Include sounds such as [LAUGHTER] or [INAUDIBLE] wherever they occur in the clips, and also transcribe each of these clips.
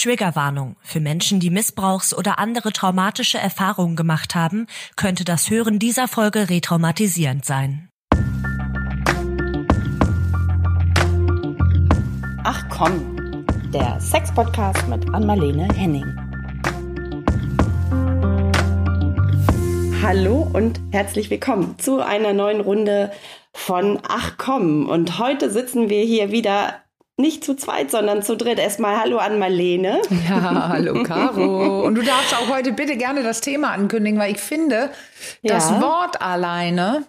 Triggerwarnung. Für Menschen, die Missbrauchs- oder andere traumatische Erfahrungen gemacht haben, könnte das Hören dieser Folge retraumatisierend sein. Ach komm, der Sex-Podcast mit Anmalene Henning. Hallo und herzlich willkommen zu einer neuen Runde von Ach komm. Und heute sitzen wir hier wieder nicht zu zweit, sondern zu dritt. Erstmal Hallo an Marlene. Ja, hallo Caro. [LAUGHS] Und du darfst auch heute bitte gerne das Thema ankündigen, weil ich finde, das ja. Wort alleine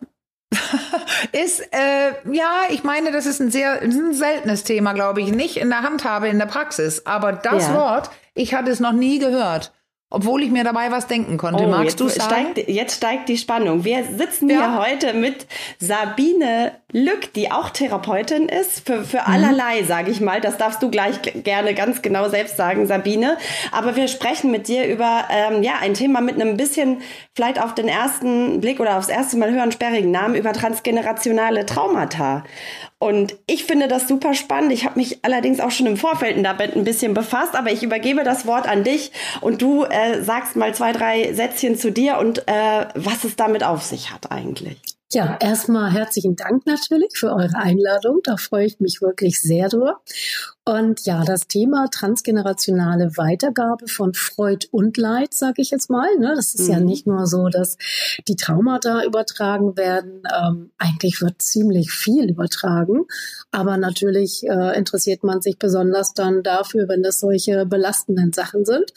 [LAUGHS] ist, äh, ja, ich meine, das ist ein sehr ein seltenes Thema, glaube ich, nicht in der Handhabe, in der Praxis. Aber das ja. Wort, ich hatte es noch nie gehört. Obwohl ich mir dabei was denken konnte. Oh, Magst du sagen? Steigt, jetzt steigt die Spannung. Wir sitzen ja. hier heute mit Sabine Lück, die auch Therapeutin ist, für, für mhm. allerlei, sage ich mal. Das darfst du gleich gerne ganz genau selbst sagen, Sabine. Aber wir sprechen mit dir über ähm, ja ein Thema mit einem bisschen, vielleicht auf den ersten Blick oder aufs erste Mal hören, sperrigen Namen über transgenerationale Traumata. Und ich finde das super spannend. Ich habe mich allerdings auch schon im Vorfeld damit ein bisschen befasst, aber ich übergebe das Wort an dich und du äh, sagst mal zwei, drei Sätzchen zu dir und äh, was es damit auf sich hat eigentlich. Ja, erstmal herzlichen Dank natürlich für eure Einladung. Da freue ich mich wirklich sehr drüber. Und ja, das Thema transgenerationale Weitergabe von Freud und Leid, sage ich jetzt mal. Ne? Das ist mhm. ja nicht nur so, dass die Traumata übertragen werden. Ähm, eigentlich wird ziemlich viel übertragen. Aber natürlich äh, interessiert man sich besonders dann dafür, wenn das solche belastenden Sachen sind.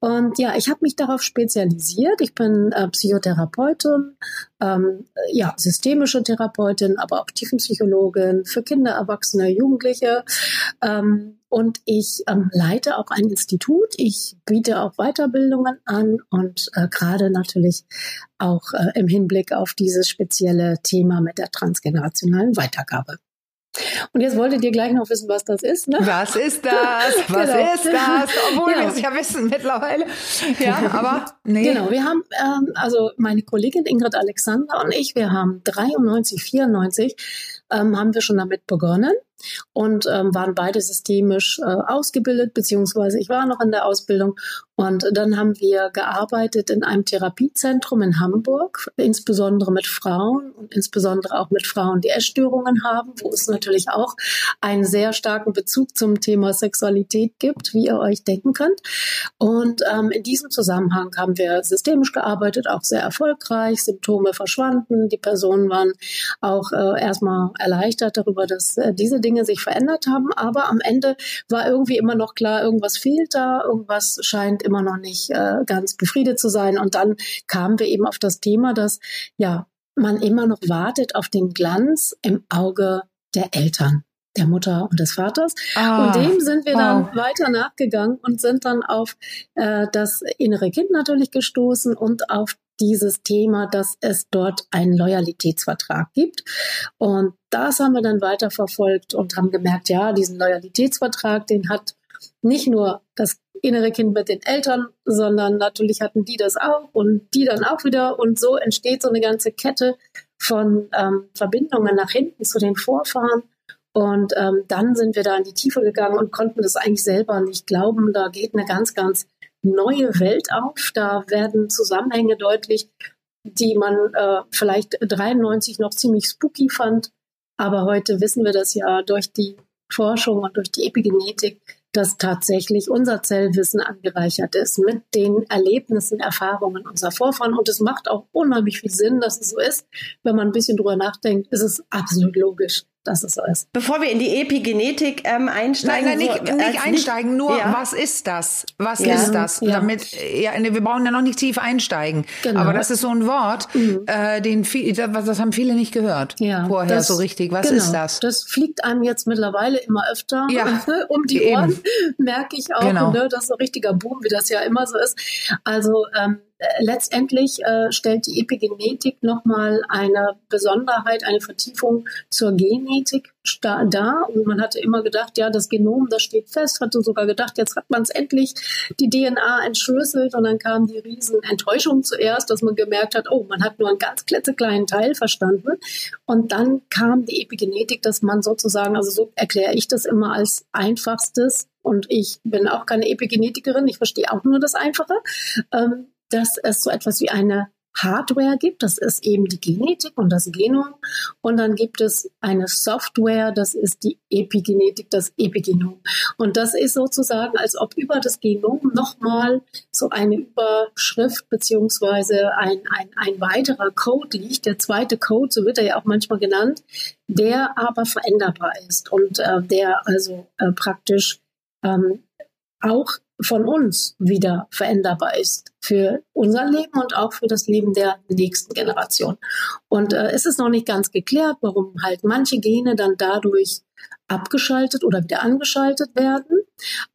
Und ja, ich habe mich darauf spezialisiert. Ich bin äh, Psychotherapeutin, ähm, ja, systemische Therapeutin, aber auch Tiefenpsychologin für Kinder, Erwachsene, Jugendliche. Ähm, ähm, und ich ähm, leite auch ein Institut. Ich biete auch Weiterbildungen an und äh, gerade natürlich auch äh, im Hinblick auf dieses spezielle Thema mit der transgenerationalen Weitergabe. Und jetzt wolltet ihr gleich noch wissen, was das ist, ne? Was ist das? [LAUGHS] Was genau. ist das? Obwohl ja. wir es ja wissen mittlerweile. Ja, aber nee. Genau, wir haben, ähm, also meine Kollegin Ingrid Alexander und ich, wir haben 93, 94, ähm, haben wir schon damit begonnen und ähm, waren beide systemisch äh, ausgebildet, beziehungsweise ich war noch in der Ausbildung. Und dann haben wir gearbeitet in einem Therapiezentrum in Hamburg, insbesondere mit Frauen und insbesondere auch mit Frauen, die Essstörungen haben, wo es natürlich auch einen sehr starken Bezug zum Thema Sexualität gibt, wie ihr euch denken könnt. Und ähm, in diesem Zusammenhang haben wir systemisch gearbeitet, auch sehr erfolgreich. Symptome verschwanden, die Personen waren auch äh, erstmal erleichtert darüber, dass äh, diese Dinge sich verändert haben. Aber am Ende war irgendwie immer noch klar, irgendwas fehlt da, irgendwas scheint immer noch nicht äh, ganz befriedet zu sein. Und dann kamen wir eben auf das Thema, dass ja man immer noch wartet auf den Glanz im Auge der Eltern der Mutter und des Vaters. Ah, und dem sind wir dann wow. weiter nachgegangen und sind dann auf äh, das innere Kind natürlich gestoßen und auf dieses Thema, dass es dort einen Loyalitätsvertrag gibt. Und das haben wir dann weiter verfolgt und haben gemerkt, ja, diesen Loyalitätsvertrag, den hat nicht nur das innere Kind mit den Eltern, sondern natürlich hatten die das auch und die dann auch wieder. Und so entsteht so eine ganze Kette von ähm, Verbindungen nach hinten zu den Vorfahren. Und ähm, dann sind wir da in die Tiefe gegangen und konnten das eigentlich selber nicht glauben. Da geht eine ganz, ganz neue Welt auf. Da werden Zusammenhänge deutlich, die man äh, vielleicht 93 noch ziemlich spooky fand. Aber heute wissen wir das ja durch die Forschung und durch die Epigenetik, dass tatsächlich unser Zellwissen angereichert ist mit den Erlebnissen, Erfahrungen unserer Vorfahren. Und es macht auch unheimlich viel Sinn, dass es so ist. Wenn man ein bisschen drüber nachdenkt, ist es absolut logisch so ist. Bevor wir in die Epigenetik ähm, einsteigen. Nein, nein, nicht, nicht einsteigen, nicht, nur ja. was ist das? Was ja, ist das? Ja. Damit, ja, wir brauchen ja noch nicht tief einsteigen. Genau. Aber das ist so ein Wort, mhm. äh, den viel, das, das haben viele nicht gehört ja, vorher das, so richtig. Was genau, ist das? Das fliegt einem jetzt mittlerweile immer öfter ja, [LAUGHS] um die Ohren, [LAUGHS] merke ich auch. Genau. Ne? Das ist ein richtiger Boom, wie das ja immer so ist. Also ähm, letztendlich äh, stellt die Epigenetik nochmal eine Besonderheit, eine Vertiefung zur Genetik dar. Und man hatte immer gedacht, ja, das Genom, das steht fest, hatte sogar gedacht, jetzt hat man es endlich die DNA entschlüsselt und dann kam die riesen Enttäuschung zuerst, dass man gemerkt hat, oh, man hat nur einen ganz klitzekleinen Teil verstanden. Und dann kam die Epigenetik, dass man sozusagen, also so erkläre ich das immer als einfachstes und ich bin auch keine Epigenetikerin, ich verstehe auch nur das Einfache, ähm, dass es so etwas wie eine Hardware gibt, das ist eben die Genetik und das Genom. Und dann gibt es eine Software, das ist die Epigenetik, das Epigenom. Und das ist sozusagen, als ob über das Genom nochmal so eine Überschrift beziehungsweise ein, ein, ein weiterer Code liegt, der zweite Code, so wird er ja auch manchmal genannt, der aber veränderbar ist und äh, der also äh, praktisch ähm, auch von uns wieder veränderbar ist für unser Leben und auch für das Leben der nächsten Generation. Und äh, es ist noch nicht ganz geklärt, warum halt manche Gene dann dadurch abgeschaltet oder wieder angeschaltet werden.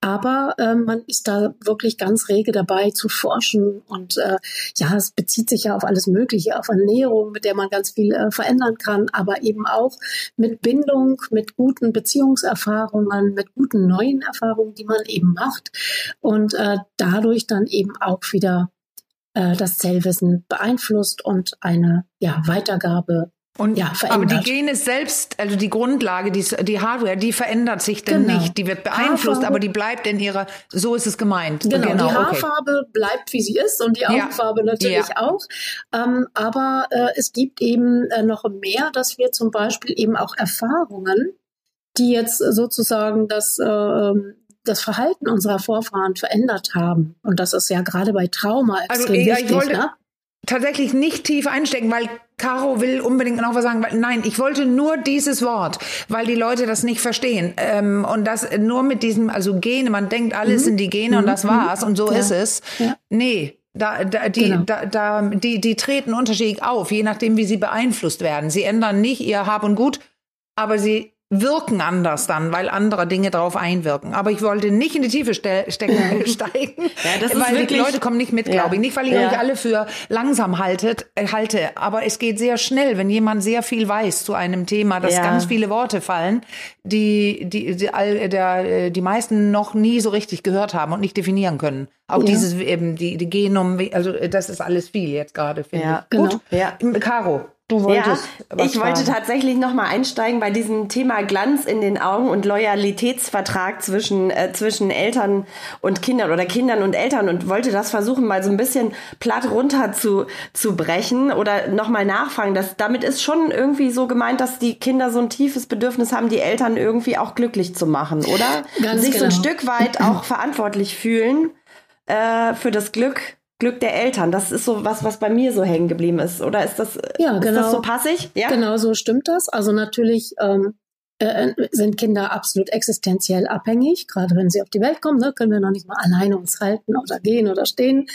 Aber äh, man ist da wirklich ganz rege dabei zu forschen. Und äh, ja, es bezieht sich ja auf alles Mögliche, auf Ernährung, mit der man ganz viel äh, verändern kann, aber eben auch mit Bindung, mit guten Beziehungserfahrungen, mit guten neuen Erfahrungen, die man eben macht. Und äh, dadurch dann eben auch wieder äh, das Zellwissen beeinflusst und eine ja, Weitergabe und, ja, verändert. Aber die Gene selbst, also die Grundlage, die, die Hardware, die verändert sich denn genau. nicht. Die wird beeinflusst, Haarfarbe. aber die bleibt in ihrer, so ist es gemeint. Genau, genau die Haarfarbe okay. bleibt, wie sie ist und die Augenfarbe ja. natürlich ja. auch. Ähm, aber äh, es gibt eben äh, noch mehr, dass wir zum Beispiel eben auch Erfahrungen, die jetzt sozusagen das, äh, das Verhalten unserer Vorfahren verändert haben. Und das ist ja gerade bei Trauma also, extrem also, wichtig. Wollte, ne? Tatsächlich nicht tief einstecken, weil Caro will unbedingt noch was sagen. Nein, ich wollte nur dieses Wort, weil die Leute das nicht verstehen. Ähm, und das nur mit diesem, also Gene, man denkt, alles mhm. sind die Gene mhm. und das mhm. war's und so ja. ist es. Ja. Nee. Da, da, die, genau. da, da, die, die treten unterschiedlich auf, je nachdem, wie sie beeinflusst werden. Sie ändern nicht ihr Hab und Gut, aber sie wirken anders dann, weil andere Dinge darauf einwirken. Aber ich wollte nicht in die Tiefe ste stecken, [LAUGHS] steigen, ja, das weil die Leute kommen nicht mit, ja. glaube ich. Nicht, weil ich ja. euch alle für langsam haltet, äh, halte, aber es geht sehr schnell, wenn jemand sehr viel weiß zu einem Thema, dass ganz viele Worte fallen, die die die, all, der, äh, die meisten noch nie so richtig gehört haben und nicht definieren können. Auch dieses eben die die Genom, also das ist alles viel jetzt gerade. Ja, ich. Gut, genau. ja. Caro. Du wolltest. Ja, ich wollte tatsächlich noch mal einsteigen bei diesem Thema Glanz in den Augen und Loyalitätsvertrag zwischen äh, zwischen Eltern und Kindern oder Kindern und Eltern und wollte das versuchen mal so ein bisschen platt runter zu zu brechen oder noch mal nachfragen. Das damit ist schon irgendwie so gemeint, dass die Kinder so ein tiefes Bedürfnis haben, die Eltern irgendwie auch glücklich zu machen, oder? Ganz Sich genau. so ein genau. Stück weit auch [CLEARS THROAT] verantwortlich fühlen äh, für das Glück Glück der Eltern. Das ist so was, was bei mir so hängen geblieben ist. Oder ist das, ja, genau, ist das so passig? Ja, genau so stimmt das. Also natürlich ähm, äh, sind Kinder absolut existenziell abhängig. Gerade wenn sie auf die Welt kommen, ne, können wir noch nicht mal alleine uns halten oder gehen oder stehen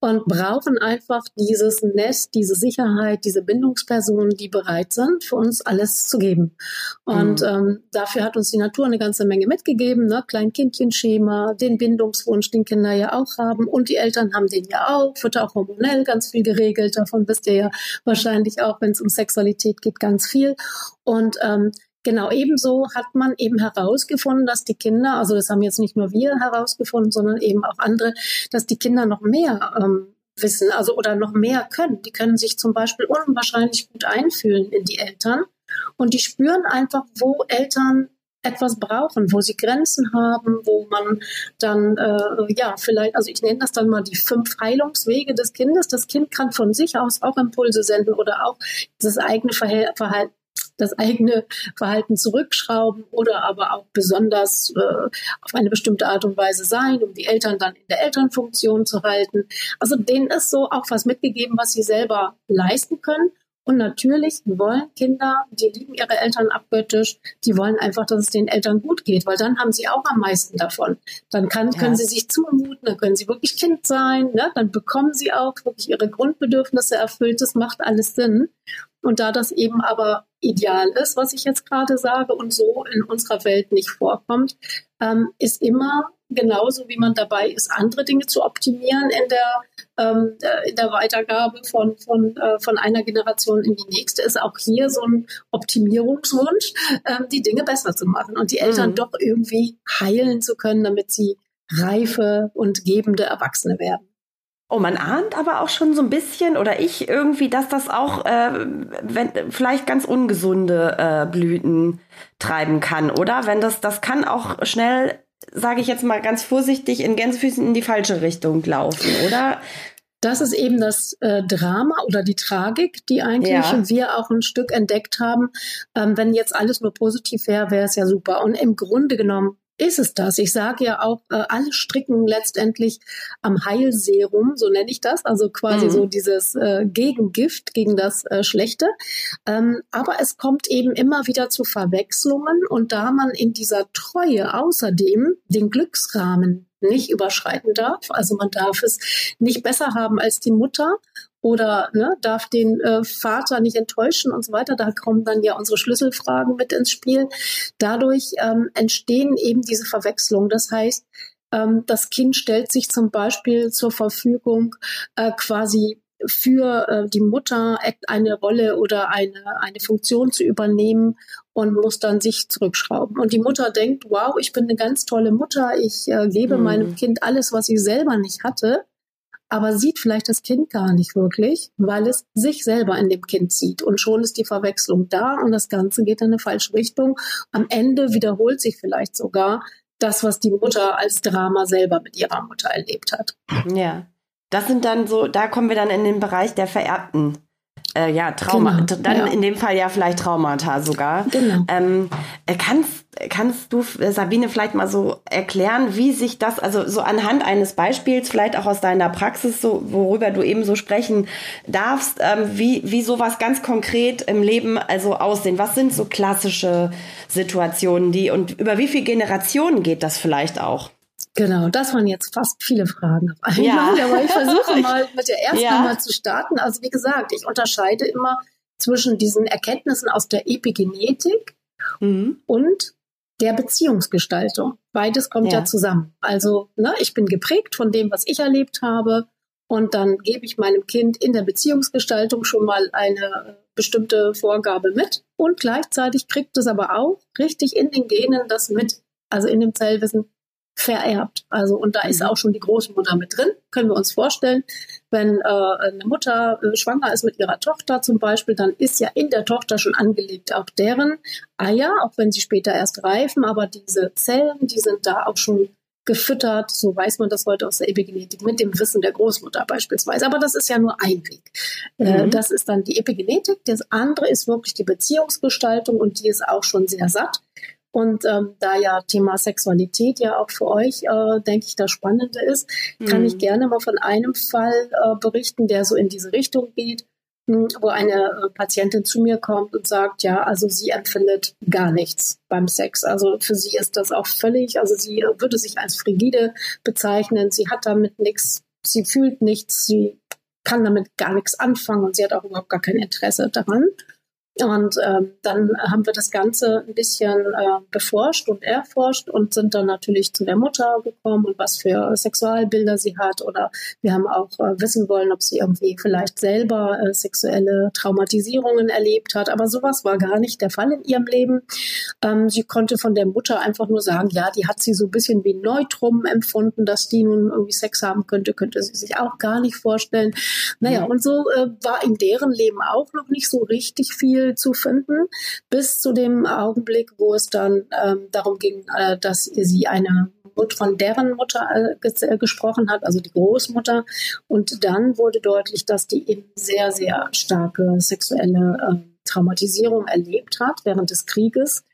und brauchen einfach dieses Nest, diese Sicherheit, diese Bindungspersonen, die bereit sind, für uns alles zu geben. Und mhm. ähm, dafür hat uns die Natur eine ganze Menge mitgegeben. Ne? Kleinkindchenschema, den Bindungswunsch, den Kinder ja auch haben. Und die Eltern haben den ja auch. Wird auch hormonell ganz viel geregelt. Davon wisst ihr ja wahrscheinlich auch, wenn es um Sexualität geht, ganz viel. Und ähm, Genau, ebenso hat man eben herausgefunden, dass die Kinder, also das haben jetzt nicht nur wir herausgefunden, sondern eben auch andere, dass die Kinder noch mehr ähm, wissen, also oder noch mehr können. Die können sich zum Beispiel unwahrscheinlich gut einfühlen in die Eltern und die spüren einfach, wo Eltern etwas brauchen, wo sie Grenzen haben, wo man dann, äh, ja, vielleicht, also ich nenne das dann mal die fünf Heilungswege des Kindes. Das Kind kann von sich aus auch Impulse senden oder auch das eigene Verhalten das eigene Verhalten zurückschrauben oder aber auch besonders äh, auf eine bestimmte Art und Weise sein, um die Eltern dann in der Elternfunktion zu halten. Also denen ist so auch was mitgegeben, was sie selber leisten können. Und natürlich wollen Kinder, die lieben ihre Eltern abgöttisch, die wollen einfach, dass es den Eltern gut geht, weil dann haben sie auch am meisten davon. Dann kann, ja. können sie sich zumuten, dann können sie wirklich Kind sein, ne? dann bekommen sie auch wirklich ihre Grundbedürfnisse erfüllt. Das macht alles Sinn. Und da das eben aber ideal ist, was ich jetzt gerade sage, und so in unserer Welt nicht vorkommt, ähm, ist immer genauso, wie man dabei ist, andere Dinge zu optimieren in der, ähm, äh, in der Weitergabe von, von, äh, von einer Generation in die nächste, ist auch hier so ein Optimierungswunsch, ähm, die Dinge besser zu machen und die Eltern mhm. doch irgendwie heilen zu können, damit sie reife und gebende Erwachsene werden. Oh, man ahnt aber auch schon so ein bisschen oder ich irgendwie, dass das auch äh, wenn, vielleicht ganz ungesunde äh, Blüten treiben kann, oder? Wenn das, das kann auch schnell sage ich jetzt mal ganz vorsichtig, in Gänsefüßen in die falsche Richtung laufen, oder? Das ist eben das äh, Drama oder die Tragik, die eigentlich ja. wir auch ein Stück entdeckt haben. Ähm, wenn jetzt alles nur positiv wäre, wäre es ja super. Und im Grunde genommen ist es das. Ich sage ja auch, äh, alle stricken letztendlich am Heilserum, so nenne ich das, also quasi mhm. so dieses äh, Gegengift gegen das äh, Schlechte. Ähm, aber es kommt eben immer wieder zu Verwechslungen und da man in dieser Treue außerdem den Glücksrahmen nicht überschreiten darf. Also man darf es nicht besser haben als die Mutter oder ne, darf den äh, Vater nicht enttäuschen und so weiter. Da kommen dann ja unsere Schlüsselfragen mit ins Spiel. Dadurch ähm, entstehen eben diese Verwechslungen. Das heißt, ähm, das Kind stellt sich zum Beispiel zur Verfügung äh, quasi für äh, die Mutter eine Rolle oder eine, eine Funktion zu übernehmen und muss dann sich zurückschrauben. Und die Mutter denkt, wow, ich bin eine ganz tolle Mutter, ich äh, gebe mhm. meinem Kind alles, was sie selber nicht hatte aber sieht vielleicht das Kind gar nicht wirklich, weil es sich selber in dem Kind sieht. Und schon ist die Verwechslung da und das Ganze geht in eine falsche Richtung. Am Ende wiederholt sich vielleicht sogar das, was die Mutter als Drama selber mit ihrer Mutter erlebt hat. Ja. Das sind dann so, da kommen wir dann in den Bereich der vererbten äh, ja, Trauma, genau, dann ja. in dem Fall ja vielleicht Traumata sogar. Genau. Ähm, äh, kannst, kannst du, äh, Sabine, vielleicht mal so erklären, wie sich das, also so anhand eines Beispiels, vielleicht auch aus deiner Praxis, so, worüber du eben so sprechen darfst, ähm, wie, wie sowas ganz konkret im Leben also aussehen? Was sind so klassische Situationen, die und über wie viele Generationen geht das vielleicht auch? Genau, das waren jetzt fast viele Fragen auf einmal, ja. [LAUGHS] aber ich versuche [LAUGHS] mal mit der ersten ja. mal zu starten. Also wie gesagt, ich unterscheide immer zwischen diesen Erkenntnissen aus der Epigenetik mhm. und der Beziehungsgestaltung. Beides kommt ja, ja zusammen. Also ne, ich bin geprägt von dem, was ich erlebt habe und dann gebe ich meinem Kind in der Beziehungsgestaltung schon mal eine bestimmte Vorgabe mit und gleichzeitig kriegt es aber auch richtig in den Genen das mit, also in dem Zellwissen, vererbt. Also und da ist mhm. auch schon die Großmutter mit drin. Können wir uns vorstellen, wenn äh, eine Mutter äh, schwanger ist mit ihrer Tochter zum Beispiel, dann ist ja in der Tochter schon angelegt auch deren Eier, auch wenn sie später erst reifen, aber diese Zellen, die sind da auch schon gefüttert, so weiß man das heute aus der Epigenetik, mit dem Wissen der Großmutter beispielsweise. Aber das ist ja nur ein Weg. Äh, mhm. das ist dann die Epigenetik. Das andere ist wirklich die Beziehungsgestaltung und die ist auch schon sehr satt. Und ähm, da ja Thema Sexualität ja auch für euch, äh, denke ich, das Spannende ist, mhm. kann ich mhm. gerne mal von einem Fall äh, berichten, der so in diese Richtung geht, mh, hm, wo eine äh, Patientin zu mir kommt und sagt, ja, also sie empfindet gar nichts beim Sex. Also für sie ist das auch völlig, also sie äh, würde sich als frigide bezeichnen, sie hat damit nichts, sie fühlt nichts, sie kann damit gar nichts anfangen und sie hat auch überhaupt gar kein Interesse daran. Und ähm, dann haben wir das Ganze ein bisschen äh, beforscht und erforscht und sind dann natürlich zu der Mutter gekommen und was für Sexualbilder sie hat. Oder wir haben auch äh, wissen wollen, ob sie irgendwie vielleicht selber äh, sexuelle Traumatisierungen erlebt hat. Aber sowas war gar nicht der Fall in ihrem Leben. Ähm, sie konnte von der Mutter einfach nur sagen, ja, die hat sie so ein bisschen wie Neutrum empfunden, dass die nun irgendwie Sex haben könnte, könnte sie sich auch gar nicht vorstellen. Naja, und so äh, war in deren Leben auch noch nicht so richtig viel zu finden, bis zu dem Augenblick, wo es dann ähm, darum ging, äh, dass sie eine von deren Mutter äh, äh, gesprochen hat, also die Großmutter. Und dann wurde deutlich, dass die eben sehr, sehr starke sexuelle äh, Traumatisierung erlebt hat während des Krieges.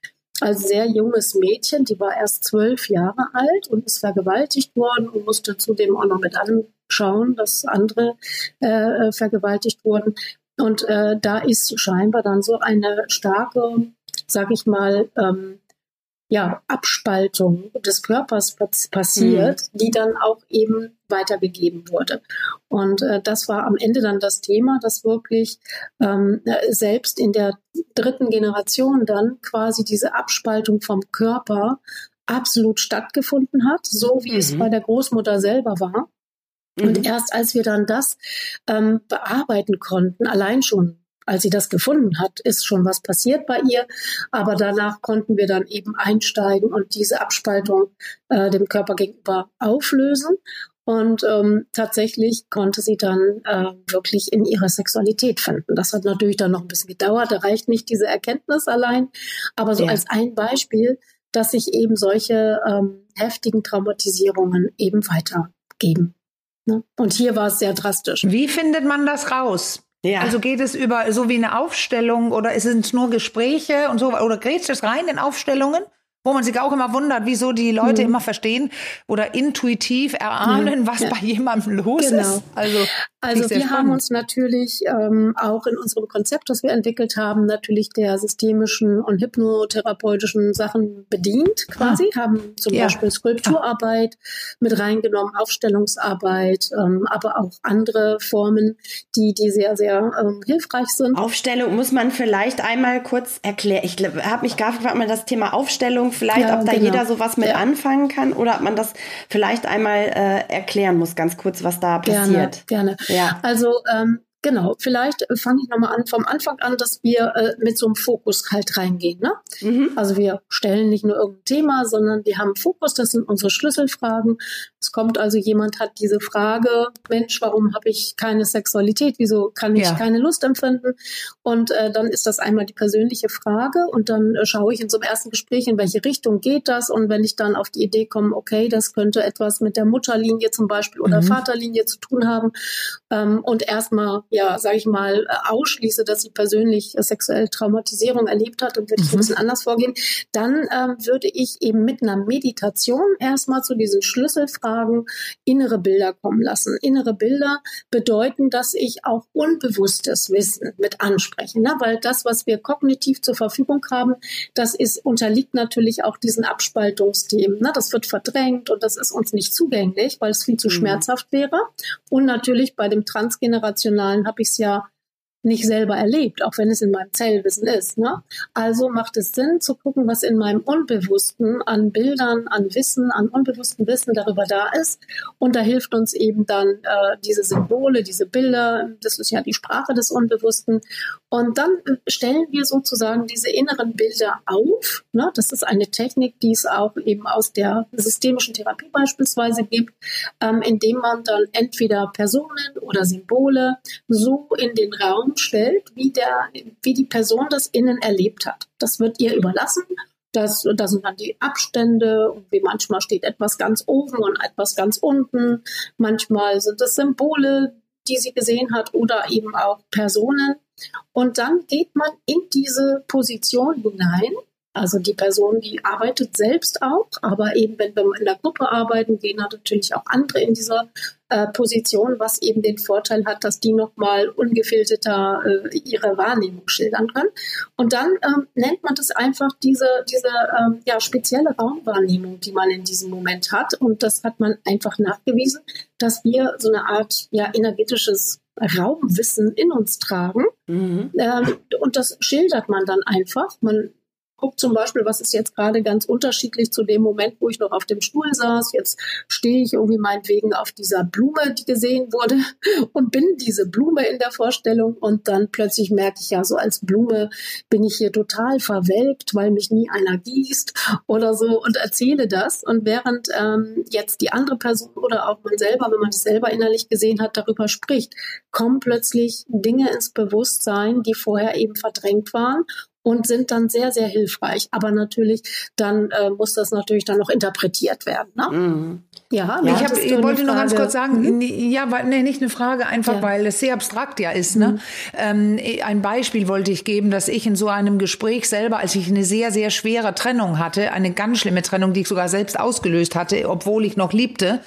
Als sehr junges Mädchen, die war erst zwölf Jahre alt und ist vergewaltigt worden und musste zudem auch noch mit anschauen, dass andere äh, vergewaltigt wurden. Und äh, da ist scheinbar dann so eine starke, sag ich mal, ähm, ja, Abspaltung des Körpers passiert, mhm. die dann auch eben weitergegeben wurde. Und äh, das war am Ende dann das Thema, dass wirklich ähm, selbst in der dritten Generation dann quasi diese Abspaltung vom Körper absolut stattgefunden hat, so wie mhm. es bei der Großmutter selber war. Und mhm. erst als wir dann das ähm, bearbeiten konnten, allein schon als sie das gefunden hat, ist schon was passiert bei ihr. Aber danach konnten wir dann eben einsteigen und diese Abspaltung äh, dem Körper gegenüber auflösen. Und ähm, tatsächlich konnte sie dann äh, wirklich in ihrer Sexualität finden. Das hat natürlich dann noch ein bisschen gedauert. Da reicht nicht diese Erkenntnis allein. Aber so ja. als ein Beispiel, dass sich eben solche ähm, heftigen Traumatisierungen eben weitergeben. Ne? Und hier war es sehr drastisch. Wie findet man das raus? Ja. Also geht es über so wie eine Aufstellung oder sind es nur Gespräche und so oder geht es rein in Aufstellungen? wo man sich auch immer wundert, wieso die Leute mhm. immer verstehen oder intuitiv erahnen, was ja. bei jemandem los genau. ist. Also, also wir haben uns natürlich ähm, auch in unserem Konzept, das wir entwickelt haben, natürlich der systemischen und hypnotherapeutischen Sachen bedient quasi, ah. haben zum ja. Beispiel Skulpturarbeit ah. mit reingenommen, Aufstellungsarbeit, ähm, aber auch andere Formen, die, die sehr, sehr ähm, hilfreich sind. Aufstellung muss man vielleicht einmal kurz erklären. Ich habe mich gerade gefragt, ob man das Thema Aufstellung vielleicht, ja, ob da genau. jeder sowas mit ja. anfangen kann oder ob man das vielleicht einmal äh, erklären muss, ganz kurz, was da passiert. Gerne, gerne. Ja. Also ähm, Genau, vielleicht äh, fange ich nochmal an vom Anfang an, dass wir äh, mit so einem Fokus halt reingehen. Ne? Mhm. Also wir stellen nicht nur irgendein Thema, sondern wir haben Fokus, das sind unsere Schlüsselfragen. Es kommt also jemand hat diese Frage, Mensch, warum habe ich keine Sexualität? Wieso kann ich ja. keine Lust empfinden? Und äh, dann ist das einmal die persönliche Frage und dann äh, schaue ich in so einem ersten Gespräch, in welche Richtung geht das? Und wenn ich dann auf die Idee komme, okay, das könnte etwas mit der Mutterlinie zum Beispiel oder mhm. Vaterlinie zu tun haben ähm, und erstmal ja, sage ich mal, ausschließe, dass sie persönlich sexuelle Traumatisierung erlebt hat, dann würde ich mhm. ein bisschen anders vorgehen. Dann ähm, würde ich eben mit einer Meditation erstmal zu diesen Schlüsselfragen innere Bilder kommen lassen. Innere Bilder bedeuten, dass ich auch unbewusstes Wissen mit anspreche, ne? weil das, was wir kognitiv zur Verfügung haben, das ist unterliegt natürlich auch diesen Abspaltungsthemen. Ne? Das wird verdrängt und das ist uns nicht zugänglich, weil es viel zu mhm. schmerzhaft wäre. Und natürlich bei dem transgenerationalen habe ich es ja nicht selber erlebt, auch wenn es in meinem Zellwissen ist. Ne? Also macht es Sinn zu gucken, was in meinem Unbewussten an Bildern, an Wissen, an unbewussten Wissen darüber da ist. Und da hilft uns eben dann äh, diese Symbole, diese Bilder, das ist ja die Sprache des Unbewussten. Und dann stellen wir sozusagen diese inneren Bilder auf. Ne? Das ist eine Technik, die es auch eben aus der systemischen Therapie beispielsweise gibt, ähm, indem man dann entweder Personen oder Symbole so in den Raum stellt, wie, der, wie die Person das innen erlebt hat. Das wird ihr überlassen. Das, das sind dann die Abstände wie manchmal steht etwas ganz oben und etwas ganz unten. Manchmal sind es Symbole, die sie gesehen hat oder eben auch Personen. Und dann geht man in diese Position hinein also die Person, die arbeitet selbst auch, aber eben wenn wir in der Gruppe arbeiten, gehen natürlich auch andere in dieser äh, Position, was eben den Vorteil hat, dass die nochmal ungefilterter äh, ihre Wahrnehmung schildern können. Und dann ähm, nennt man das einfach diese, diese ähm, ja, spezielle Raumwahrnehmung, die man in diesem Moment hat. Und das hat man einfach nachgewiesen, dass wir so eine Art ja, energetisches Raumwissen in uns tragen. Mhm. Ähm, und das schildert man dann einfach. Man guck zum Beispiel, was ist jetzt gerade ganz unterschiedlich zu dem Moment, wo ich noch auf dem Stuhl saß. Jetzt stehe ich irgendwie meinetwegen auf dieser Blume, die gesehen wurde [LAUGHS] und bin diese Blume in der Vorstellung und dann plötzlich merke ich ja, so als Blume bin ich hier total verwelkt, weil mich nie einer gießt oder so und erzähle das. Und während ähm, jetzt die andere Person oder auch man selber, wenn man es selber innerlich gesehen hat, darüber spricht, kommen plötzlich Dinge ins Bewusstsein, die vorher eben verdrängt waren und sind dann sehr, sehr hilfreich. Aber natürlich, dann äh, muss das natürlich dann noch interpretiert werden. Ne? Mhm. Ja, ja ich, hab, ich wollte nur ganz kurz sagen, mhm. ja, weil, nee, nicht eine Frage, einfach ja. weil es sehr abstrakt ja ist. Ne? Mhm. Ähm, ein Beispiel wollte ich geben, dass ich in so einem Gespräch selber, als ich eine sehr, sehr schwere Trennung hatte, eine ganz schlimme Trennung, die ich sogar selbst ausgelöst hatte, obwohl ich noch liebte.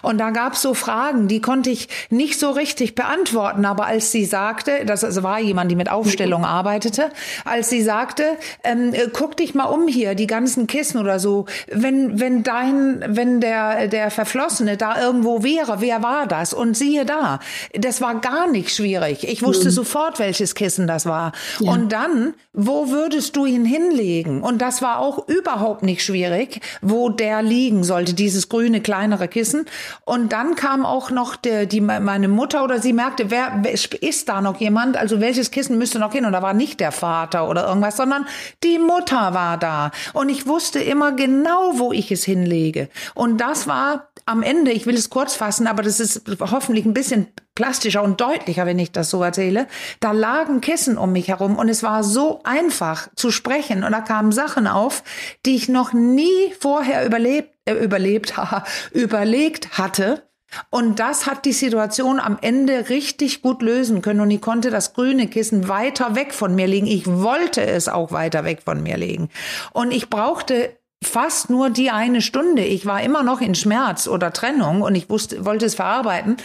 Und da gab es so Fragen, die konnte ich nicht so richtig beantworten. Aber als sie sagte, das war jemand, die mit Aufstellung mhm. arbeitete, als sie sagte, ähm, äh, guck dich mal um hier, die ganzen Kissen oder so. Wenn, wenn dein, wenn der, der Verflossene da irgendwo wäre, wer war das? Und siehe da, das war gar nicht schwierig. Ich wusste mhm. sofort, welches Kissen das war. Ja. Und dann, wo würdest du ihn hinlegen? Und das war auch überhaupt nicht schwierig, wo der liegen sollte, dieses grüne kleinere Kissen. Und dann kam auch noch der, die, meine Mutter oder sie merkte, wer, ist da noch jemand? Also welches Kissen müsste noch hin? Und da war nicht der Vater oder irgendwas, sondern die Mutter war da. Und ich wusste immer genau, wo ich es hinlege. Und das war am Ende, ich will es kurz fassen, aber das ist hoffentlich ein bisschen plastischer und deutlicher, wenn ich das so erzähle. Da lagen Kissen um mich herum und es war so einfach zu sprechen und da kamen Sachen auf, die ich noch nie vorher überlebt, äh, überlebt, [LAUGHS] haha, überlegt hatte. Und das hat die Situation am Ende richtig gut lösen können. Und ich konnte das grüne Kissen weiter weg von mir legen. Ich wollte es auch weiter weg von mir legen. Und ich brauchte fast nur die eine Stunde. Ich war immer noch in Schmerz oder Trennung und ich wusste, wollte es verarbeiten.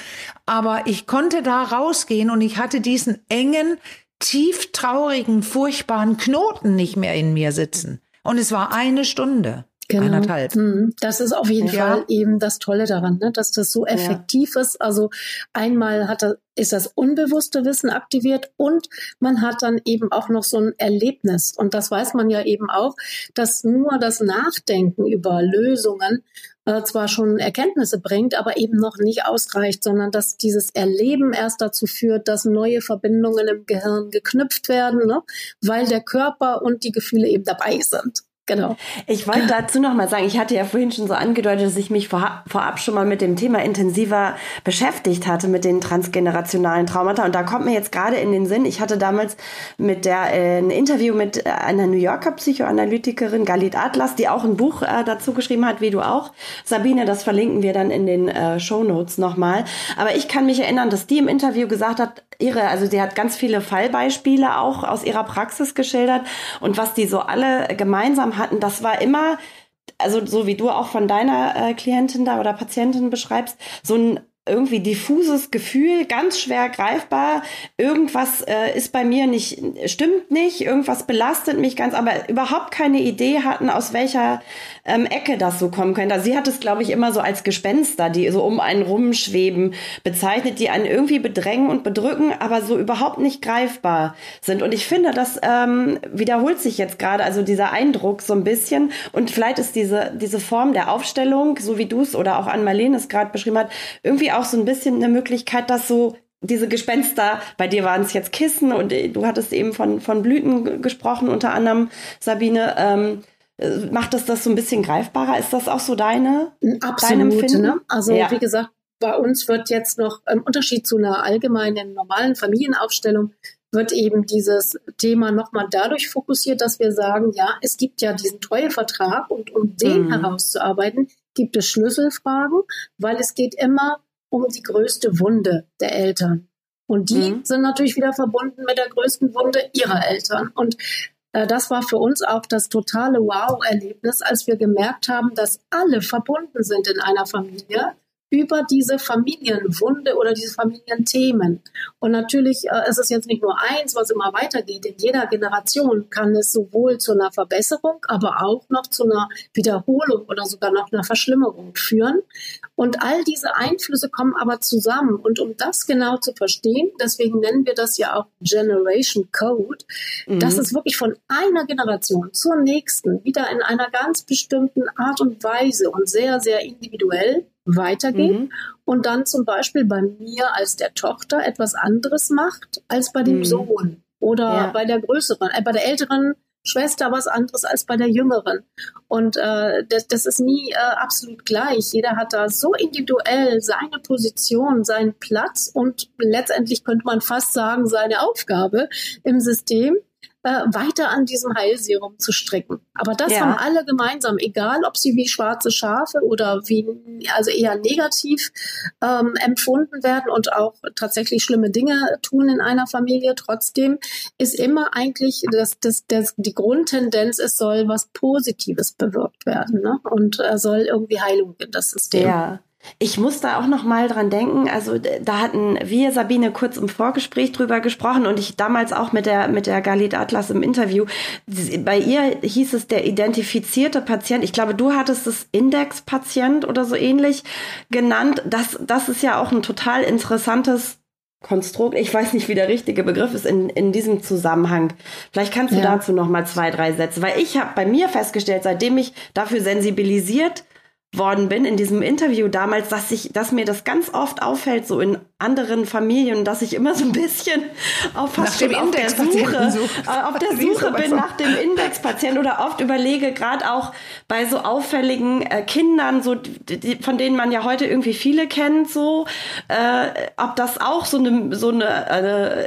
Aber ich konnte da rausgehen und ich hatte diesen engen, tief traurigen, furchtbaren Knoten nicht mehr in mir sitzen. Und es war eine Stunde. Genau. Eineinhalb. Mhm. Das ist auf jeden ja. Fall eben das Tolle daran, ne? dass das so effektiv ja. ist. Also einmal hat er, ist das unbewusste Wissen aktiviert und man hat dann eben auch noch so ein Erlebnis. Und das weiß man ja eben auch, dass nur das Nachdenken über Lösungen äh, zwar schon Erkenntnisse bringt, aber eben noch nicht ausreicht, sondern dass dieses Erleben erst dazu führt, dass neue Verbindungen im Gehirn geknüpft werden, ne? weil der Körper und die Gefühle eben dabei sind. Genau. Ich wollte dazu noch mal sagen, ich hatte ja vorhin schon so angedeutet, dass ich mich vor, vorab schon mal mit dem Thema intensiver beschäftigt hatte, mit den transgenerationalen Traumata. Und da kommt mir jetzt gerade in den Sinn, ich hatte damals mit der äh, ein Interview mit einer New Yorker Psychoanalytikerin, Galit Atlas, die auch ein Buch äh, dazu geschrieben hat, wie du auch. Sabine, das verlinken wir dann in den äh, Show Notes nochmal. Aber ich kann mich erinnern, dass die im Interview gesagt hat, ihre, also sie hat ganz viele Fallbeispiele auch aus ihrer Praxis geschildert. Und was die so alle gemeinsam hatten, das war immer also so wie du auch von deiner äh, Klientin da oder Patientin beschreibst, so ein irgendwie diffuses Gefühl, ganz schwer greifbar. Irgendwas äh, ist bei mir nicht, stimmt nicht, irgendwas belastet mich ganz, aber überhaupt keine Idee hatten, aus welcher ähm, Ecke das so kommen könnte. Also sie hat es, glaube ich, immer so als Gespenster, die so um einen rumschweben, bezeichnet, die einen irgendwie bedrängen und bedrücken, aber so überhaupt nicht greifbar sind. Und ich finde, das ähm, wiederholt sich jetzt gerade, also dieser Eindruck so ein bisschen. Und vielleicht ist diese, diese Form der Aufstellung, so wie du es oder auch an Marlene es gerade beschrieben hat, irgendwie auch so ein bisschen eine Möglichkeit, dass so diese Gespenster, bei dir waren es jetzt Kissen und äh, du hattest eben von, von Blüten gesprochen, unter anderem Sabine, ähm, äh, macht das das so ein bisschen greifbarer? Ist das auch so deine? Absolut. Dein ne? Also ja. wie gesagt, bei uns wird jetzt noch im Unterschied zu einer allgemeinen normalen Familienaufstellung wird eben dieses Thema nochmal dadurch fokussiert, dass wir sagen, ja, es gibt ja diesen Treuevertrag und um den mhm. herauszuarbeiten, gibt es Schlüsselfragen, weil es geht immer um die größte Wunde der Eltern. Und die mhm. sind natürlich wieder verbunden mit der größten Wunde ihrer Eltern. Und äh, das war für uns auch das totale Wow-Erlebnis, als wir gemerkt haben, dass alle verbunden sind in einer Familie über diese Familienwunde oder diese Familienthemen. Und natürlich äh, ist es jetzt nicht nur eins, was immer weitergeht. In jeder Generation kann es sowohl zu einer Verbesserung, aber auch noch zu einer Wiederholung oder sogar noch einer Verschlimmerung führen. Und all diese Einflüsse kommen aber zusammen. Und um das genau zu verstehen, deswegen nennen wir das ja auch Generation Code, mhm. dass es wirklich von einer Generation zur nächsten wieder in einer ganz bestimmten Art und Weise und sehr, sehr individuell weitergeht mhm. und dann zum Beispiel bei mir als der Tochter etwas anderes macht als bei dem mhm. Sohn oder ja. bei der größeren, äh, bei der älteren Schwester was anderes als bei der jüngeren. Und äh, das, das ist nie äh, absolut gleich. Jeder hat da so individuell seine Position, seinen Platz und letztendlich könnte man fast sagen, seine Aufgabe im System äh, weiter an diesem Heilserum zu stricken. Aber das ja. haben alle gemeinsam, egal ob sie wie schwarze Schafe oder wie, also eher negativ ähm, empfunden werden und auch tatsächlich schlimme Dinge tun in einer Familie. Trotzdem ist immer eigentlich das, das, das, die Grundtendenz, es soll was Positives bewirkt werden ne? und äh, soll irgendwie Heilung in das System. Ja. Ich muss da auch noch mal dran denken. Also da hatten wir Sabine kurz im Vorgespräch drüber gesprochen und ich damals auch mit der mit der Galit Atlas im Interview. Bei ihr hieß es der identifizierte Patient. Ich glaube, du hattest es Indexpatient oder so ähnlich genannt. Das das ist ja auch ein total interessantes Konstrukt. Ich weiß nicht, wie der richtige Begriff ist in, in diesem Zusammenhang. Vielleicht kannst du ja. dazu noch mal zwei, drei Sätze, weil ich habe bei mir festgestellt, seitdem ich dafür sensibilisiert worden bin in diesem Interview damals, dass ich, dass mir das ganz oft auffällt, so in anderen Familien, dass ich immer so ein bisschen auf fast schon auf der Suche, äh, auf der [LAUGHS] Suche bin nach dem Indexpatienten oder oft überlege, gerade auch bei so auffälligen äh, Kindern, so die, von denen man ja heute irgendwie viele kennt, so äh, ob das auch so eine so eine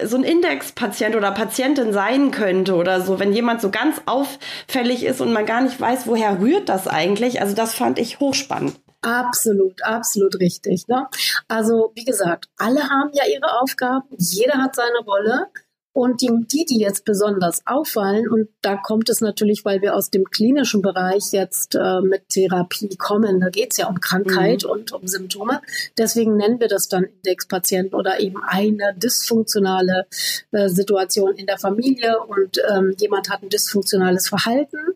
äh, so ein Indexpatient oder Patientin sein könnte oder so, wenn jemand so ganz auffällig ist und man gar nicht weiß, woher rührt das eigentlich. Also das fand ich hoch hochspannend. Absolut, absolut richtig. Ne? Also wie gesagt, alle haben ja ihre Aufgaben, jeder hat seine Rolle. Und die, die, die jetzt besonders auffallen, und da kommt es natürlich, weil wir aus dem klinischen Bereich jetzt äh, mit Therapie kommen, da geht es ja um Krankheit mhm. und um Symptome. Deswegen nennen wir das dann Indexpatienten oder eben eine dysfunktionale äh, Situation in der Familie und ähm, jemand hat ein dysfunktionales Verhalten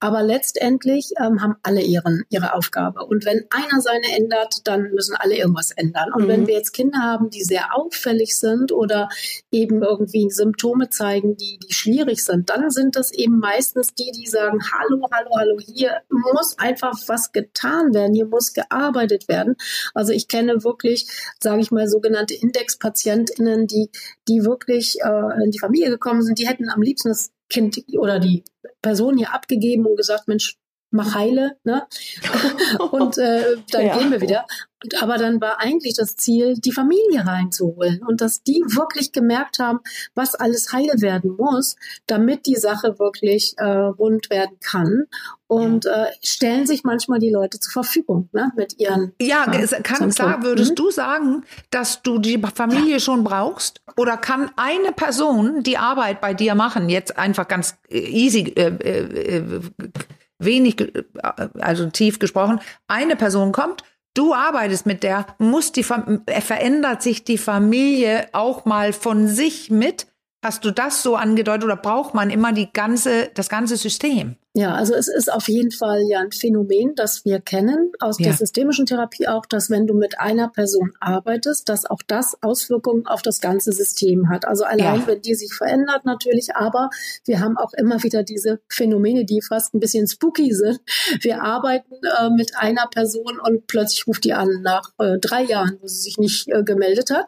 aber letztendlich ähm, haben alle ihren, ihre Aufgabe. Und wenn einer seine ändert, dann müssen alle irgendwas ändern. Und mhm. wenn wir jetzt Kinder haben, die sehr auffällig sind oder eben irgendwie Symptome zeigen, die, die schwierig sind, dann sind das eben meistens die, die sagen, hallo, hallo, hallo, hier muss einfach was getan werden, hier muss gearbeitet werden. Also ich kenne wirklich, sage ich mal, sogenannte Indexpatientinnen, die, die wirklich äh, in die Familie gekommen sind, die hätten am liebsten das Kind oder die Person hier abgegeben und gesagt, Mensch, mach heile, ne? [LAUGHS] und äh, dann ja. gehen wir wieder. Und, aber dann war eigentlich das Ziel, die Familie reinzuholen und dass die wirklich gemerkt haben, was alles heil werden muss, damit die Sache wirklich äh, rund werden kann. Und äh, stellen sich manchmal die Leute zur Verfügung ne, mit ihren. Ja, äh, kann, klar, würdest mhm. du sagen, dass du die Familie schon brauchst? Oder kann eine Person die Arbeit bei dir machen? Jetzt einfach ganz äh, easy. Äh, äh, äh wenig, äh, also tief gesprochen, eine Person kommt, du arbeitest mit der, muss die, verändert sich die Familie auch mal von sich mit? Hast du das so angedeutet oder braucht man immer die ganze, das ganze System? Ja, also es ist auf jeden Fall ja ein Phänomen, das wir kennen aus ja. der systemischen Therapie auch, dass wenn du mit einer Person arbeitest, dass auch das Auswirkungen auf das ganze System hat. Also allein, ja. wenn die sich verändert natürlich, aber wir haben auch immer wieder diese Phänomene, die fast ein bisschen spooky sind. Wir arbeiten äh, mit einer Person und plötzlich ruft die an nach äh, drei Jahren, wo sie sich nicht äh, gemeldet hat.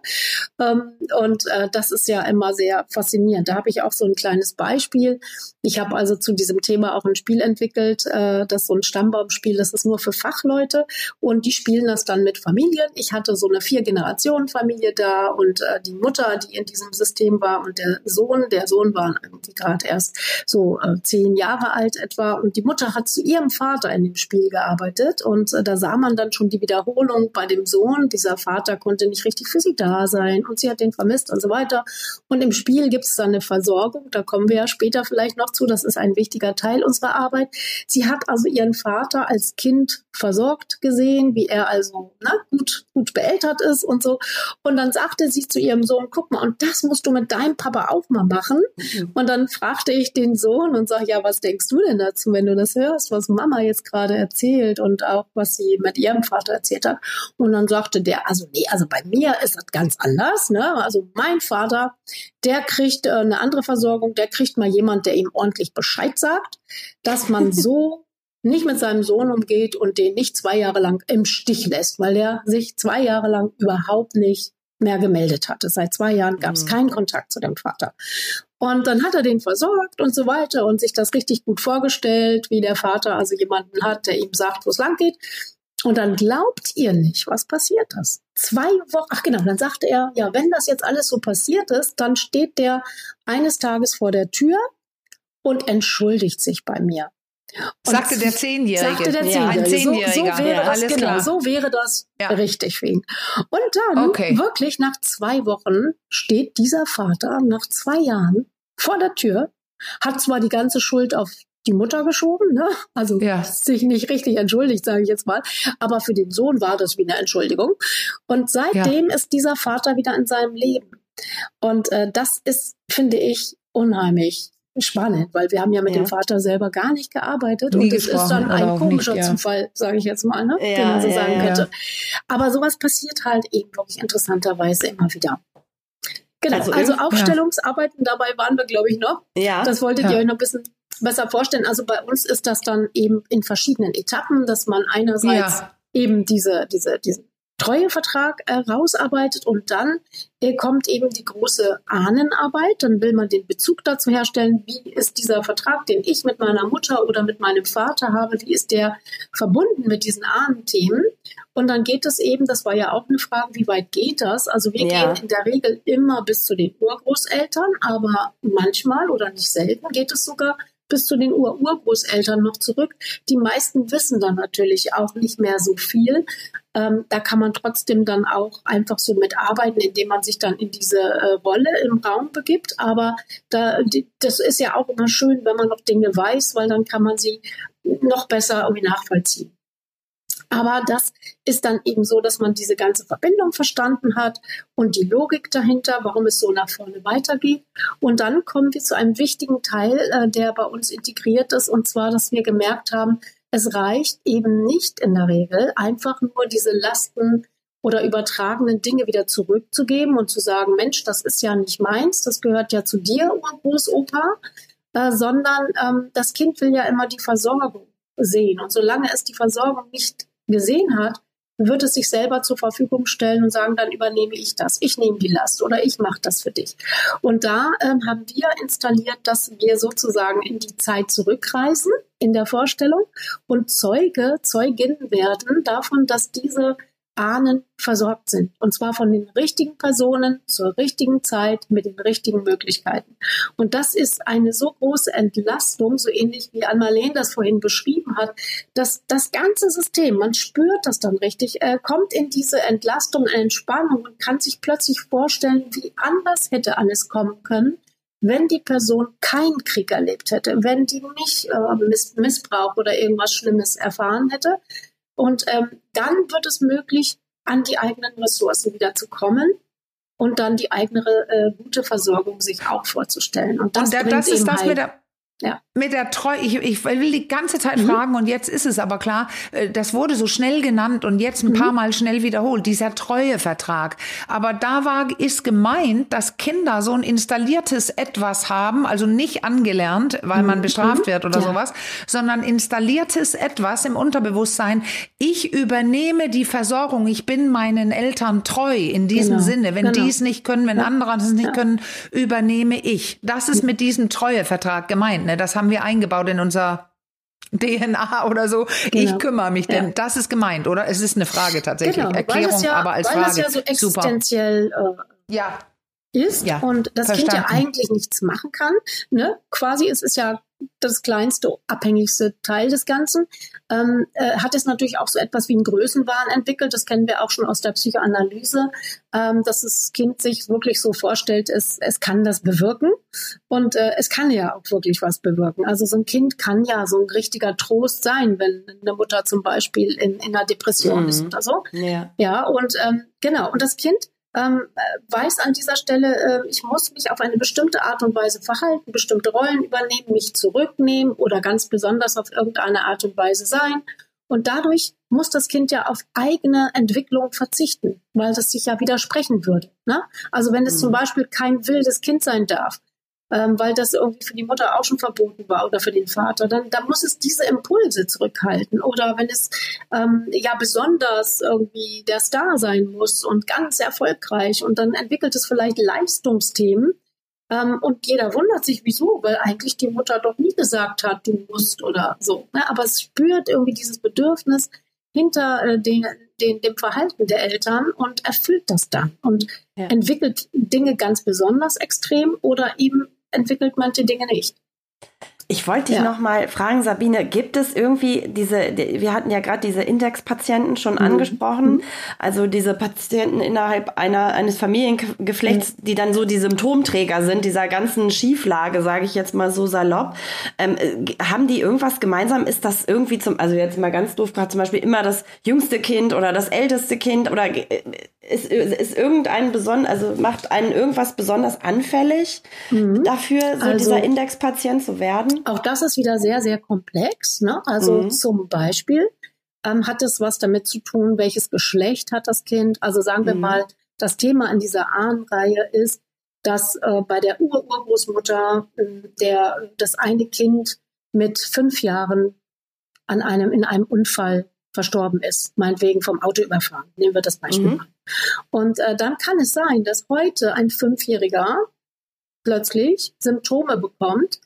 Ähm, und äh, das ist ja immer sehr faszinierend. Da habe ich auch so ein kleines Beispiel. Ich habe also zu diesem Thema auch ein Spiel entwickelt, äh, das so ein Stammbaumspiel, das ist nur für Fachleute und die spielen das dann mit Familien. Ich hatte so eine Vier-Generationen-Familie da und äh, die Mutter, die in diesem System war und der Sohn, der Sohn war irgendwie gerade erst so äh, zehn Jahre alt etwa und die Mutter hat zu ihrem Vater in dem Spiel gearbeitet und äh, da sah man dann schon die Wiederholung bei dem Sohn. Dieser Vater konnte nicht richtig für sie da sein und sie hat den vermisst und so weiter. Und im Spiel gibt es dann eine Versorgung, da kommen wir ja später vielleicht noch zu, das ist ein wichtiger Teil unserer Arbeit. Sie hat also ihren Vater als Kind versorgt gesehen, wie er also na, gut, gut beeltert ist und so. Und dann sagte sie zu ihrem Sohn, guck mal, und das musst du mit deinem Papa auch mal machen. Mhm. Und dann fragte ich den Sohn und sage, ja, was denkst du denn dazu, wenn du das hörst, was Mama jetzt gerade erzählt und auch was sie mit ihrem Vater erzählt hat. Und dann sagte der, also nee, also bei mir ist das ganz anders. Ne? Also mein Vater, der kriegt äh, eine andere Versorgung, der kriegt mal jemand, der ihm ordentlich Bescheid sagt dass man [LAUGHS] so nicht mit seinem Sohn umgeht und den nicht zwei Jahre lang im Stich lässt, weil er sich zwei Jahre lang überhaupt nicht mehr gemeldet hatte. Seit zwei Jahren gab es mhm. keinen Kontakt zu dem Vater. Und dann hat er den versorgt und so weiter und sich das richtig gut vorgestellt, wie der Vater also jemanden hat, der ihm sagt, wo es lang geht. Und dann glaubt ihr nicht, was passiert ist. Zwei Wochen, ach genau, dann sagte er, ja, wenn das jetzt alles so passiert ist, dann steht der eines Tages vor der Tür und entschuldigt sich bei mir. Und sagte der Zehnjährige. Sagte der Zehnjährige. Ja, Zehnjähriger. So, so wäre ja, das, genau, klar. so wäre das ja. richtig für ihn. Und dann, okay. wirklich nach zwei Wochen, steht dieser Vater nach zwei Jahren vor der Tür, hat zwar die ganze Schuld auf die Mutter geschoben, ne? also ja. sich nicht richtig entschuldigt, sage ich jetzt mal, aber für den Sohn war das wie eine Entschuldigung. Und seitdem ist dieser Vater wieder in seinem Leben. Und äh, das ist, finde ich, unheimlich spannend, weil wir haben ja mit ja. dem Vater selber gar nicht gearbeitet Nie und es ist dann ein komischer nicht, ja. Zufall, sage ich jetzt mal, ne? Ja, den man so sagen könnte. Aber sowas passiert halt eben wirklich interessanterweise immer wieder. Genau, also, also Aufstellungsarbeiten, dabei waren wir, glaube ich, noch. Ja. Das wolltet ihr euch noch ein bisschen besser vorstellen. Also bei uns ist das dann eben in verschiedenen Etappen, dass man einerseits eben diese, diese, diesen Treuevertrag äh, rausarbeitet und dann äh, kommt eben die große Ahnenarbeit. Dann will man den Bezug dazu herstellen, wie ist dieser Vertrag, den ich mit meiner Mutter oder mit meinem Vater habe, wie ist der verbunden mit diesen Ahnenthemen? Und dann geht es eben, das war ja auch eine Frage, wie weit geht das? Also wir ja. gehen in der Regel immer bis zu den Urgroßeltern, aber manchmal oder nicht selten geht es sogar bis zu den Ur-Urgroßeltern noch zurück. Die meisten wissen dann natürlich auch nicht mehr so viel. Ähm, da kann man trotzdem dann auch einfach so mitarbeiten, indem man sich dann in diese äh, Rolle im Raum begibt. Aber da, die, das ist ja auch immer schön, wenn man noch Dinge weiß, weil dann kann man sie noch besser irgendwie nachvollziehen. Aber das ist dann eben so, dass man diese ganze Verbindung verstanden hat und die Logik dahinter, warum es so nach vorne weitergeht. Und dann kommen wir zu einem wichtigen Teil, äh, der bei uns integriert ist, und zwar, dass wir gemerkt haben, es reicht eben nicht in der Regel, einfach nur diese Lasten oder übertragenen Dinge wieder zurückzugeben und zu sagen, Mensch, das ist ja nicht meins, das gehört ja zu dir, Großopa, äh, sondern ähm, das Kind will ja immer die Versorgung sehen. Und solange es die Versorgung nicht gesehen hat, wird es sich selber zur Verfügung stellen und sagen, dann übernehme ich das, ich nehme die Last oder ich mache das für dich. Und da ähm, haben wir installiert, dass wir sozusagen in die Zeit zurückreisen in der Vorstellung und Zeuge, Zeugin werden davon, dass diese Ahnen versorgt sind. Und zwar von den richtigen Personen zur richtigen Zeit mit den richtigen Möglichkeiten. Und das ist eine so große Entlastung, so ähnlich wie Ann-Marlene das vorhin beschrieben hat, dass das ganze System, man spürt das dann richtig, äh, kommt in diese Entlastung, Entspannung und kann sich plötzlich vorstellen, wie anders hätte alles kommen können, wenn die Person keinen Krieg erlebt hätte, wenn die nicht äh, Missbrauch oder irgendwas Schlimmes erfahren hätte, und ähm, dann wird es möglich, an die eigenen Ressourcen wieder zu kommen und dann die eigene äh, gute Versorgung sich auch vorzustellen. Und das, und da, das ist das halt mit der ja. Mit der Treue, ich, ich will die ganze Zeit mhm. fragen und jetzt ist es aber klar, äh, das wurde so schnell genannt und jetzt ein mhm. paar Mal schnell wiederholt, dieser Treuevertrag. Aber da war, ist gemeint, dass Kinder so ein installiertes Etwas haben, also nicht angelernt, weil mhm. man bestraft wird oder ja. sowas, sondern installiertes Etwas im Unterbewusstsein. Ich übernehme die Versorgung, ich bin meinen Eltern treu in diesem genau. Sinne. Wenn genau. die es nicht können, wenn ja. andere es nicht können, übernehme ich. Das ist mit diesem Treuevertrag gemeint. Ne? Das haben wir eingebaut in unser DNA oder so. Genau. Ich kümmere mich, denn ja. das ist gemeint, oder? Es ist eine Frage tatsächlich. Genau, Erklärung, ja, aber als weil Frage. Weil das ja so existenziell äh, ja. ist ja, und das verstanden. Kind ja eigentlich nichts machen kann. Ne? Quasi, es ist ja das kleinste, abhängigste Teil des Ganzen, ähm, äh, hat es natürlich auch so etwas wie einen Größenwahn entwickelt. Das kennen wir auch schon aus der Psychoanalyse, ähm, dass das Kind sich wirklich so vorstellt, es, es kann das bewirken. Und äh, es kann ja auch wirklich was bewirken. Also so ein Kind kann ja so ein richtiger Trost sein, wenn eine Mutter zum Beispiel in, in einer Depression mhm. ist oder so. Ja, ja und ähm, genau. Und das Kind ähm, weiß an dieser Stelle, äh, ich muss mich auf eine bestimmte Art und Weise verhalten, bestimmte Rollen übernehmen, mich zurücknehmen oder ganz besonders auf irgendeine Art und Weise sein. Und dadurch muss das Kind ja auf eigene Entwicklung verzichten, weil das sich ja widersprechen würde. Ne? Also wenn es mhm. zum Beispiel kein wildes Kind sein darf, ähm, weil das irgendwie für die Mutter auch schon verboten war oder für den Vater, dann, dann muss es diese Impulse zurückhalten. Oder wenn es ähm, ja besonders irgendwie der Star sein muss und ganz erfolgreich und dann entwickelt es vielleicht Leistungsthemen. Ähm, und jeder wundert sich, wieso, weil eigentlich die Mutter doch nie gesagt hat, du musst oder so. Ne? Aber es spürt irgendwie dieses Bedürfnis hinter äh, den, den, dem Verhalten der Eltern und erfüllt das dann und ja. entwickelt Dinge ganz besonders extrem oder eben entwickelt manche Dinge nicht. Ich wollte dich ja. noch mal fragen, Sabine, gibt es irgendwie diese, wir hatten ja gerade diese Indexpatienten schon mhm. angesprochen, mhm. also diese Patienten innerhalb einer, eines Familiengeflechts, mhm. die dann so die Symptomträger sind, dieser ganzen Schieflage, sage ich jetzt mal so salopp. Ähm, äh, haben die irgendwas gemeinsam? Ist das irgendwie zum, also jetzt mal ganz doof, gerade zum Beispiel immer das jüngste Kind oder das älteste Kind oder äh, ist, ist irgendein besonders, also macht einen irgendwas besonders anfällig mhm. dafür, so also, dieser Indexpatient zu werden? Auch das ist wieder sehr, sehr komplex. Ne? Also mhm. zum Beispiel ähm, hat es was damit zu tun, welches Geschlecht hat das Kind. Also sagen wir mhm. mal, das Thema in dieser Ahnenreihe ist, dass äh, bei der Ur-Urgroßmutter äh, der, das eine Kind mit fünf Jahren an einem, in einem Unfall verstorben ist, meinetwegen vom Auto überfahren. Nehmen wir das Beispiel mhm. Und äh, dann kann es sein, dass heute ein Fünfjähriger plötzlich Symptome bekommt,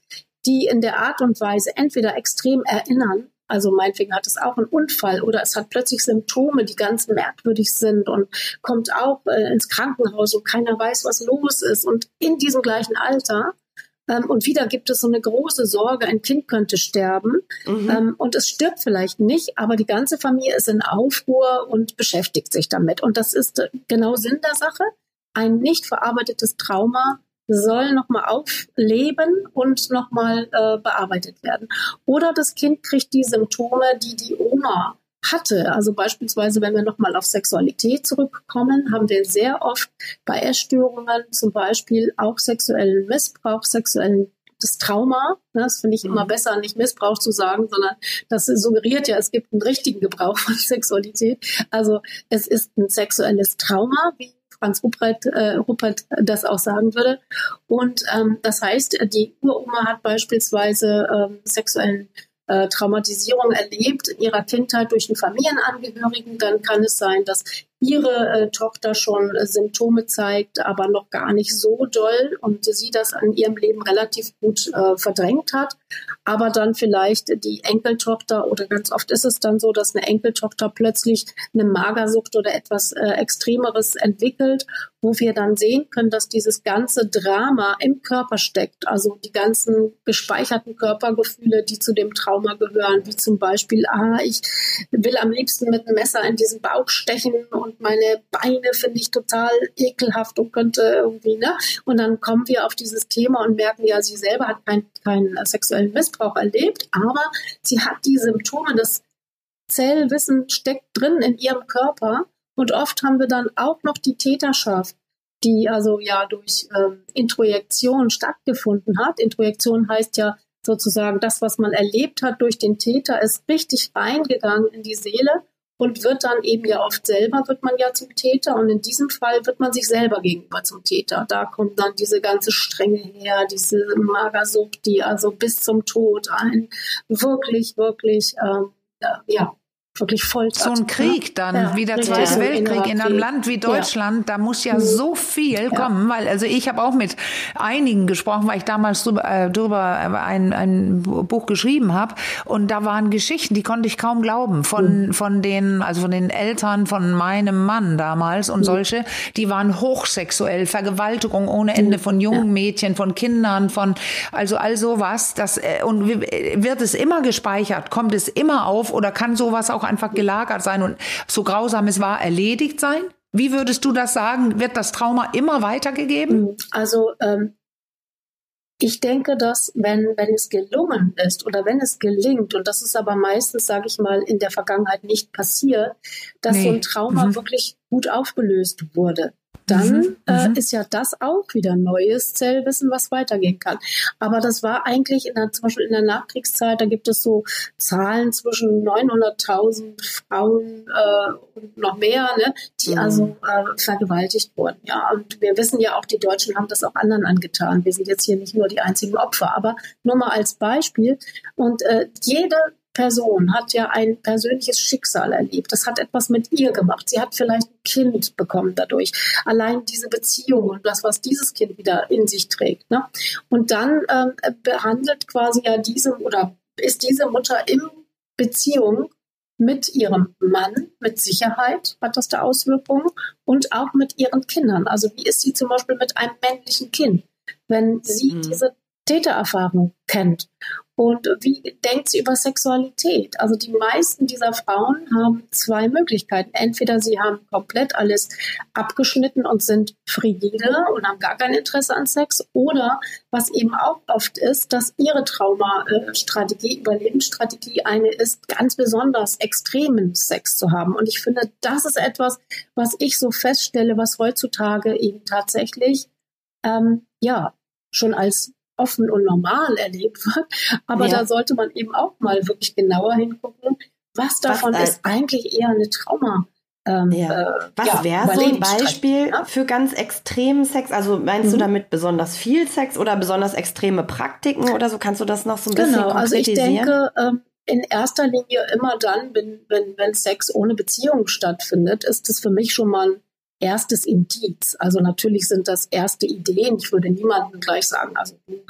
die in der Art und Weise entweder extrem erinnern, also meinetwegen hat es auch einen Unfall oder es hat plötzlich Symptome, die ganz merkwürdig sind und kommt auch äh, ins Krankenhaus und keiner weiß, was los ist. Und in diesem gleichen Alter ähm, und wieder gibt es so eine große Sorge, ein Kind könnte sterben. Mhm. Ähm, und es stirbt vielleicht nicht, aber die ganze Familie ist in Aufruhr und beschäftigt sich damit. Und das ist äh, genau Sinn der Sache. Ein nicht verarbeitetes Trauma soll nochmal aufleben und nochmal äh, bearbeitet werden. Oder das Kind kriegt die Symptome, die die Oma hatte. Also beispielsweise, wenn wir nochmal auf Sexualität zurückkommen, haben wir sehr oft bei Essstörungen zum Beispiel auch sexuellen Missbrauch, sexuellen das Trauma. Ne, das finde ich immer mhm. besser, nicht Missbrauch zu sagen, sondern das suggeriert ja, es gibt einen richtigen Gebrauch von [LAUGHS] Sexualität. Also es ist ein sexuelles Trauma, wie Franz Ruppert, äh, Ruppert das auch sagen würde. Und ähm, das heißt, die Uroma hat beispielsweise ähm, sexuellen äh, Traumatisierung erlebt in ihrer Kindheit durch einen Familienangehörigen, dann kann es sein, dass ihre äh, Tochter schon äh, Symptome zeigt, aber noch gar nicht so doll und sie das in ihrem Leben relativ gut äh, verdrängt hat. Aber dann vielleicht die Enkeltochter oder ganz oft ist es dann so, dass eine Enkeltochter plötzlich eine Magersucht oder etwas äh, Extremeres entwickelt, wo wir dann sehen können, dass dieses ganze Drama im Körper steckt. Also die ganzen gespeicherten Körpergefühle, die zu dem Trauma gehören, wie zum Beispiel, ah, ich will am liebsten mit einem Messer in diesen Bauch stechen und meine Beine finde ich total ekelhaft und könnte irgendwie, ne? Und dann kommen wir auf dieses Thema und merken, ja, sie selber hat keinen kein sexuellen Missbrauch erlebt, aber sie hat die Symptome, das Zellwissen steckt drin in ihrem Körper und oft haben wir dann auch noch die Täterschaft die also ja durch ähm, Introjektion stattgefunden hat. Introjektion heißt ja sozusagen, das, was man erlebt hat durch den Täter, ist richtig reingegangen in die Seele und wird dann eben ja oft selber, wird man ja zum Täter und in diesem Fall wird man sich selber gegenüber zum Täter. Da kommt dann diese ganze Strenge her, diese Magersucht, die also bis zum Tod ein wirklich, wirklich, ähm, ja, wirklich foltert. So ein Krieg dann, ja, wie der Zweite Weltkrieg in einem Land wie Deutschland, ja. da muss ja mhm. so viel kommen, weil also ich habe auch mit einigen gesprochen, weil ich damals drüber, äh, drüber ein, ein Buch geschrieben habe und da waren Geschichten, die konnte ich kaum glauben von mhm. von den also von den Eltern von meinem Mann damals und mhm. solche, die waren hochsexuell, Vergewaltigung ohne Ende von jungen Mädchen, von Kindern, von also all sowas, das äh, und wird es immer gespeichert, kommt es immer auf oder kann sowas auch auch einfach gelagert sein und so grausam es war, erledigt sein? Wie würdest du das sagen? Wird das Trauma immer weitergegeben? Hm, also ähm, ich denke, dass wenn, wenn es gelungen ist oder wenn es gelingt, und das ist aber meistens, sage ich mal, in der Vergangenheit nicht passiert, dass nee. so ein Trauma mhm. wirklich gut aufgelöst wurde dann mhm, äh, mhm. ist ja das auch wieder neues Zellwissen, was weitergehen kann. Aber das war eigentlich in der, zum Beispiel in der Nachkriegszeit, da gibt es so Zahlen zwischen 900.000 Frauen äh, und noch mehr, ne, die mhm. also äh, vergewaltigt wurden. Ja, und wir wissen ja auch, die Deutschen haben das auch anderen angetan. Wir sind jetzt hier nicht nur die einzigen Opfer, aber nur mal als Beispiel. Und äh, jede Person hat ja ein persönliches Schicksal erlebt. Das hat etwas mit ihr gemacht. Sie hat vielleicht ein Kind bekommen dadurch. Allein diese Beziehung und das, was dieses Kind wieder in sich trägt. Ne? Und dann ähm, behandelt quasi ja diese oder ist diese Mutter in Beziehung mit ihrem Mann, mit Sicherheit hat das da Auswirkungen und auch mit ihren Kindern. Also wie ist sie zum Beispiel mit einem männlichen Kind, wenn sie mhm. diese Tätererfahrung kennt. Und wie denkt sie über Sexualität? Also die meisten dieser Frauen haben zwei Möglichkeiten. Entweder sie haben komplett alles abgeschnitten und sind frigide und haben gar kein Interesse an Sex. Oder was eben auch oft ist, dass ihre Traumastrategie, Überlebensstrategie eine ist, ganz besonders extremen Sex zu haben. Und ich finde, das ist etwas, was ich so feststelle, was heutzutage eben tatsächlich ähm, ja schon als offen und normal erlebt wird. Aber ja. da sollte man eben auch mal wirklich genauer hingucken, was davon was ist eigentlich eher eine Trauma. ähm, ja. Äh, Was ja, wäre so ein Beispiel ja? für ganz extremen Sex? Also meinst mhm. du damit besonders viel Sex oder besonders extreme Praktiken oder so? Kannst du das noch so ein bisschen genau, konkretisieren? Also ich denke, ähm, in erster Linie immer dann, wenn, wenn, wenn Sex ohne Beziehung stattfindet, ist es für mich schon mal ein erstes Indiz. Also natürlich sind das erste Ideen. Ich würde niemandem gleich sagen, also du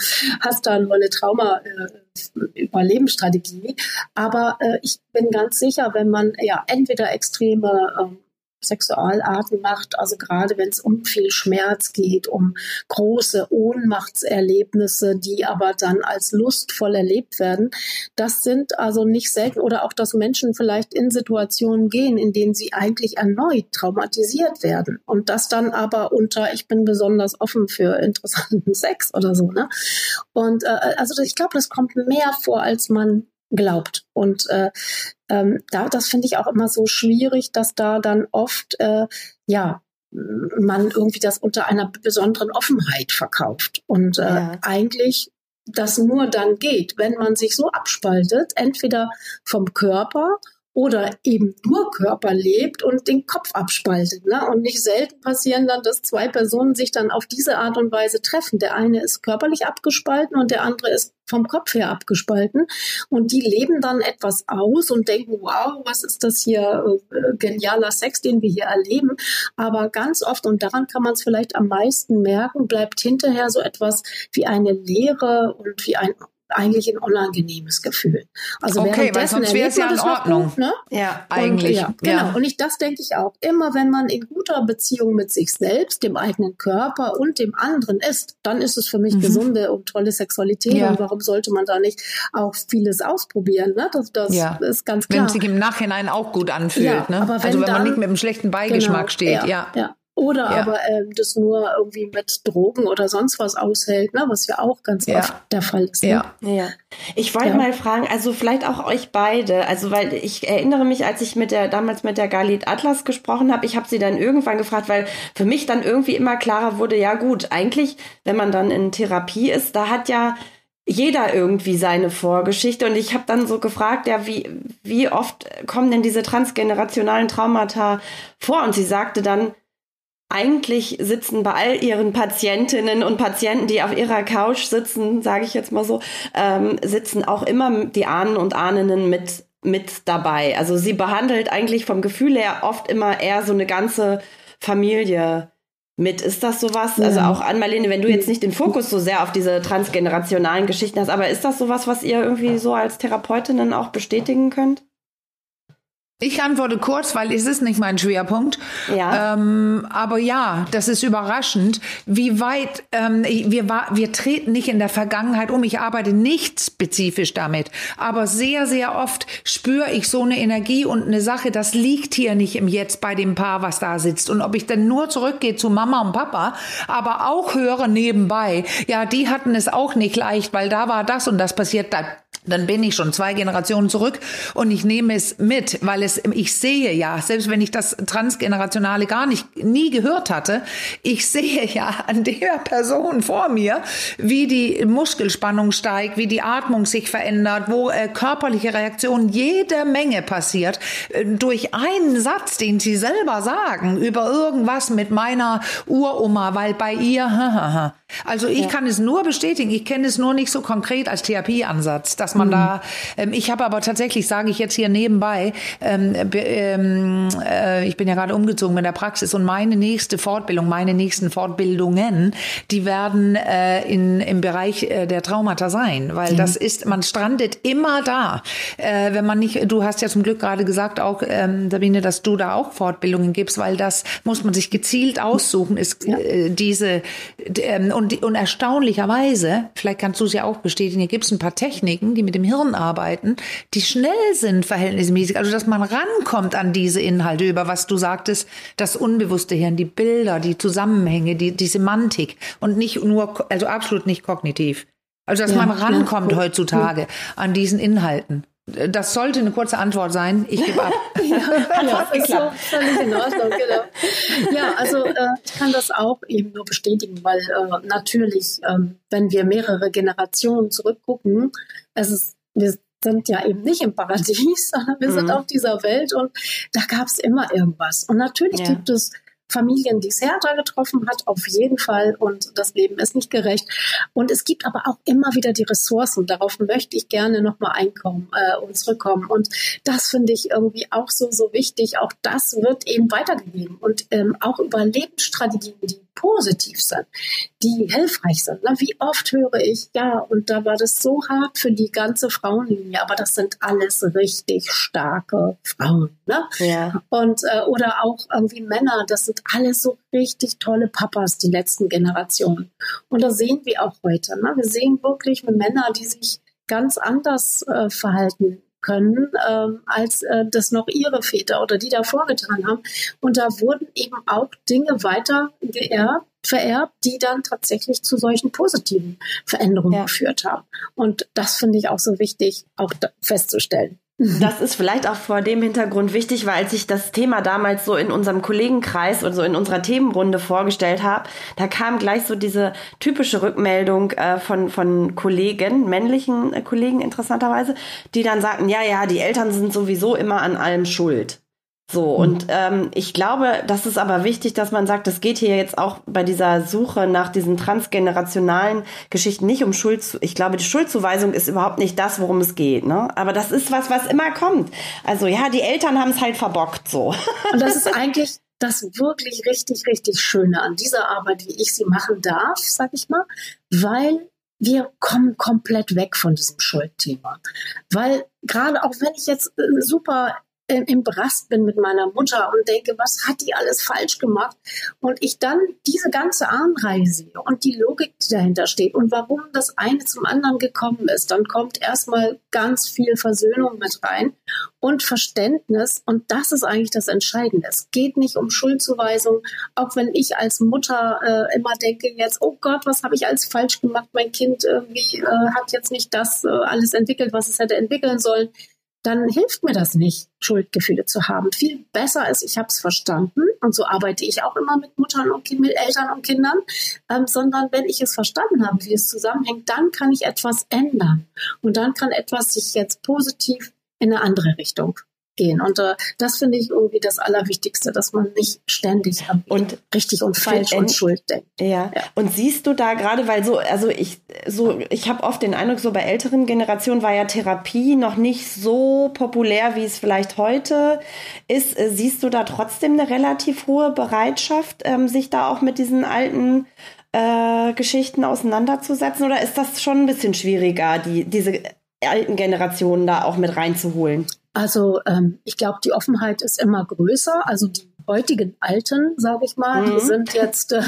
hast da nur eine Trauma-Überlebensstrategie. Äh, Aber äh, ich bin ganz sicher, wenn man ja entweder extreme ähm, Sexualarten macht, also gerade wenn es um viel Schmerz geht, um große Ohnmachtserlebnisse, die aber dann als lustvoll erlebt werden. Das sind also nicht selten oder auch, dass Menschen vielleicht in Situationen gehen, in denen sie eigentlich erneut traumatisiert werden und das dann aber unter, ich bin besonders offen für interessanten [LAUGHS] Sex oder so. Ne? Und äh, also ich glaube, das kommt mehr vor, als man glaubt. Und äh, ähm, da, das finde ich auch immer so schwierig, dass da dann oft äh, ja man irgendwie das unter einer besonderen Offenheit verkauft. Und äh, ja. eigentlich das nur dann geht, wenn man sich so abspaltet, entweder vom Körper oder eben nur Körper lebt und den Kopf abspaltet. Ne? Und nicht selten passieren dann, dass zwei Personen sich dann auf diese Art und Weise treffen. Der eine ist körperlich abgespalten und der andere ist vom Kopf her abgespalten. Und die leben dann etwas aus und denken, wow, was ist das hier äh, genialer Sex, den wir hier erleben. Aber ganz oft, und daran kann man es vielleicht am meisten merken, bleibt hinterher so etwas wie eine Leere und wie ein eigentlich ein unangenehmes Gefühl. Also okay, weil sonst wäre es ja in Ordnung. Gut, ne? Ja, eigentlich. Und, ja, genau. Ja. Und ich, das denke ich auch. Immer wenn man in guter Beziehung mit sich selbst, dem eigenen Körper und dem anderen ist, dann ist es für mich mhm. gesunde und tolle Sexualität. Ja. Und warum sollte man da nicht auch vieles ausprobieren? Ne? Das, das ja. ist ganz klar. Wenn es sich im Nachhinein auch gut anfühlt. Ne? aber wenn also wenn dann, man nicht mit einem schlechten Beigeschmack genau, steht. ja. ja. Oder ja. aber ähm, das nur irgendwie mit Drogen oder sonst was aushält, ne? was ja auch ganz ja. oft der Fall ist. Ne? Ja. ja. Ich wollte ja. mal fragen, also vielleicht auch euch beide, also weil ich erinnere mich, als ich mit der damals mit der Galit Atlas gesprochen habe, ich habe sie dann irgendwann gefragt, weil für mich dann irgendwie immer klarer wurde, ja gut, eigentlich, wenn man dann in Therapie ist, da hat ja jeder irgendwie seine Vorgeschichte und ich habe dann so gefragt, ja, wie wie oft kommen denn diese transgenerationalen Traumata vor und sie sagte dann eigentlich sitzen bei all ihren Patientinnen und Patienten, die auf ihrer Couch sitzen, sage ich jetzt mal so, ähm, sitzen auch immer die Ahnen und Ahnen mit mit dabei. Also sie behandelt eigentlich vom Gefühl her oft immer eher so eine ganze Familie mit. Ist das sowas? Also ja. Also auch an Marlene, wenn du jetzt nicht den Fokus so sehr auf diese transgenerationalen Geschichten hast, aber ist das sowas, was ihr irgendwie so als Therapeutinnen auch bestätigen könnt? Ich antworte kurz, weil es ist nicht mein Schwerpunkt. Ja. Ähm, aber ja, das ist überraschend, wie weit ähm, wir, wir treten nicht in der Vergangenheit um. Ich arbeite nicht spezifisch damit, aber sehr, sehr oft spüre ich so eine Energie und eine Sache, das liegt hier nicht im Jetzt bei dem Paar, was da sitzt. Und ob ich dann nur zurückgehe zu Mama und Papa, aber auch höre nebenbei, ja, die hatten es auch nicht leicht, weil da war das und das passiert. Da dann bin ich schon zwei Generationen zurück und ich nehme es mit, weil es, ich sehe ja, selbst wenn ich das Transgenerationale gar nicht, nie gehört hatte, ich sehe [LAUGHS] ja an der Person vor mir, wie die Muskelspannung steigt, wie die Atmung sich verändert, wo äh, körperliche Reaktionen jede Menge passiert, äh, durch einen Satz, den sie selber sagen, über irgendwas mit meiner Uroma, weil bei ihr, also ich ja. kann es nur bestätigen, ich kenne es nur nicht so konkret als Therapieansatz, dass man mhm. da, ähm, ich habe aber tatsächlich, sage ich jetzt hier nebenbei, ähm, ähm, äh, ich bin ja gerade umgezogen mit der Praxis und meine nächste Fortbildung, meine nächsten Fortbildungen, die werden äh, in, im Bereich äh, der Traumata sein, weil mhm. das ist, man strandet immer da. Äh, wenn man nicht, du hast ja zum Glück gerade gesagt auch, ähm, Sabine, dass du da auch Fortbildungen gibst, weil das muss man sich gezielt aussuchen, ist ja. äh, diese, ähm, und, und erstaunlicherweise, vielleicht kannst du es ja auch bestätigen, hier gibt es ein paar Techniken, die mit dem Hirn arbeiten, die schnell sind verhältnismäßig. Also dass man rankommt an diese Inhalte, über was du sagtest, das unbewusste Hirn, die Bilder, die Zusammenhänge, die, die Semantik und nicht nur, also absolut nicht kognitiv. Also dass ja, man rankommt ja, heutzutage an diesen Inhalten. Das sollte eine kurze Antwort sein. Ich gebe ab. [LAUGHS] ja, [LAUGHS] ja das ist so völlig in Ordnung, genau. Ja, also äh, ich kann das auch eben nur bestätigen, weil äh, natürlich, ähm, wenn wir mehrere Generationen zurückgucken, es ist, wir sind ja eben nicht im Paradies, [LAUGHS] sondern wir mhm. sind auf dieser Welt und da gab es immer irgendwas. Und natürlich ja. gibt es Familien, die es härter getroffen hat, auf jeden Fall. Und das Leben ist nicht gerecht. Und es gibt aber auch immer wieder die Ressourcen. Darauf möchte ich gerne nochmal einkommen äh, und zurückkommen. Und das finde ich irgendwie auch so, so wichtig. Auch das wird eben weitergegeben. Und ähm, auch Überlebensstrategien, die positiv sind, die hilfreich sind. Ne? Wie oft höre ich, ja, und da war das so hart für die ganze Frauenlinie, aber das sind alles richtig starke Frauen. Ne? Ja. Und äh, oder auch irgendwie Männer, das sind alles so richtig tolle Papas, die letzten Generationen. Und das sehen wir auch heute. Ne? Wir sehen wirklich Männer, die sich ganz anders äh, verhalten können, ähm, als äh, das noch ihre Väter oder die davor getan haben. Und da wurden eben auch Dinge weiter geerbt, vererbt, die dann tatsächlich zu solchen positiven Veränderungen ja. geführt haben. Und das finde ich auch so wichtig, auch festzustellen. Das ist vielleicht auch vor dem Hintergrund wichtig, weil als ich das Thema damals so in unserem Kollegenkreis oder so in unserer Themenrunde vorgestellt habe, da kam gleich so diese typische Rückmeldung äh, von, von Kollegen, männlichen äh, Kollegen interessanterweise, die dann sagten, ja, ja, die Eltern sind sowieso immer an allem schuld. So, mhm. und ähm, ich glaube, das ist aber wichtig, dass man sagt, es geht hier jetzt auch bei dieser Suche nach diesen transgenerationalen Geschichten nicht um Schuld. Ich glaube, die Schuldzuweisung ist überhaupt nicht das, worum es geht. Ne? Aber das ist was, was immer kommt. Also ja, die Eltern haben es halt verbockt so. [LAUGHS] Und das ist eigentlich das wirklich richtig, richtig Schöne an dieser Arbeit, wie ich sie machen darf, sag ich mal, weil wir kommen komplett weg von diesem Schuldthema. Weil gerade auch wenn ich jetzt äh, super im Brast bin mit meiner Mutter und denke, was hat die alles falsch gemacht? Und ich dann diese ganze Ahnenreihe sehe und die Logik, die dahinter steht und warum das eine zum anderen gekommen ist, dann kommt erstmal ganz viel Versöhnung mit rein und Verständnis. Und das ist eigentlich das Entscheidende. Es geht nicht um Schuldzuweisung, auch wenn ich als Mutter äh, immer denke, jetzt, oh Gott, was habe ich alles falsch gemacht? Mein Kind irgendwie äh, hat jetzt nicht das äh, alles entwickelt, was es hätte entwickeln sollen dann hilft mir das nicht, Schuldgefühle zu haben. Viel besser ist, ich habe es verstanden. Und so arbeite ich auch immer mit Muttern und mit Eltern und Kindern, ähm, sondern wenn ich es verstanden habe, wie es zusammenhängt, dann kann ich etwas ändern. Und dann kann etwas sich jetzt positiv in eine andere Richtung gehen. Und äh, das finde ich irgendwie das Allerwichtigste, dass man nicht ständig und richtig und falsch und Schuld denkt. Ja. ja. Und siehst du da gerade, weil so, also ich, so, ich habe oft den Eindruck, so bei älteren Generationen war ja Therapie noch nicht so populär, wie es vielleicht heute ist. Äh, siehst du da trotzdem eine relativ hohe Bereitschaft, ähm, sich da auch mit diesen alten äh, Geschichten auseinanderzusetzen? Oder ist das schon ein bisschen schwieriger, die, diese alten Generationen da auch mit reinzuholen? Also ähm, ich glaube, die Offenheit ist immer größer. Also die heutigen Alten, sage ich mal, mhm. die sind jetzt äh,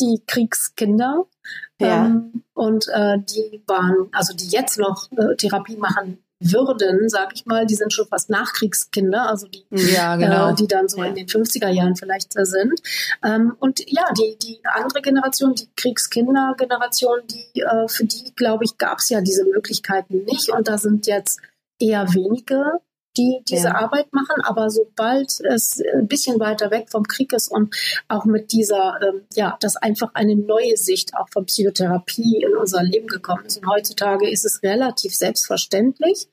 die Kriegskinder. Ja. Ähm, und äh, die waren, also die jetzt noch äh, Therapie machen würden, sage ich mal, die sind schon fast Nachkriegskinder, also die, ja, genau. äh, die dann so ja. in den 50er Jahren vielleicht äh, sind. Ähm, und ja, die, die andere Generation, die Kriegskindergeneration, die, äh, für die, glaube ich, gab es ja diese Möglichkeiten nicht. Und da sind jetzt eher wenige die diese ja. Arbeit machen, aber sobald es ein bisschen weiter weg vom Krieg ist und auch mit dieser, ähm, ja, dass einfach eine neue Sicht auch von Psychotherapie in unser Leben gekommen ist. Und heutzutage ist es relativ selbstverständlich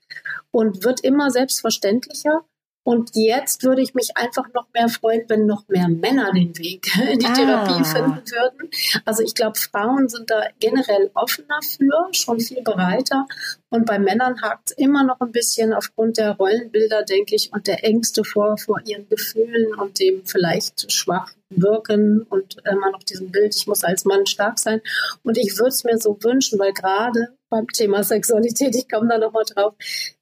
und wird immer selbstverständlicher. Und jetzt würde ich mich einfach noch mehr freuen, wenn noch mehr Männer den Weg in die ah. Therapie finden würden. Also ich glaube, Frauen sind da generell offener für, schon viel bereiter. Und bei Männern hakt es immer noch ein bisschen aufgrund der Rollenbilder, denke ich, und der Ängste vor, vor ihren Gefühlen und dem vielleicht schwach wirken und immer noch diesem Bild, ich muss als Mann stark sein. Und ich würde es mir so wünschen, weil gerade beim Thema Sexualität, ich komme da nochmal drauf,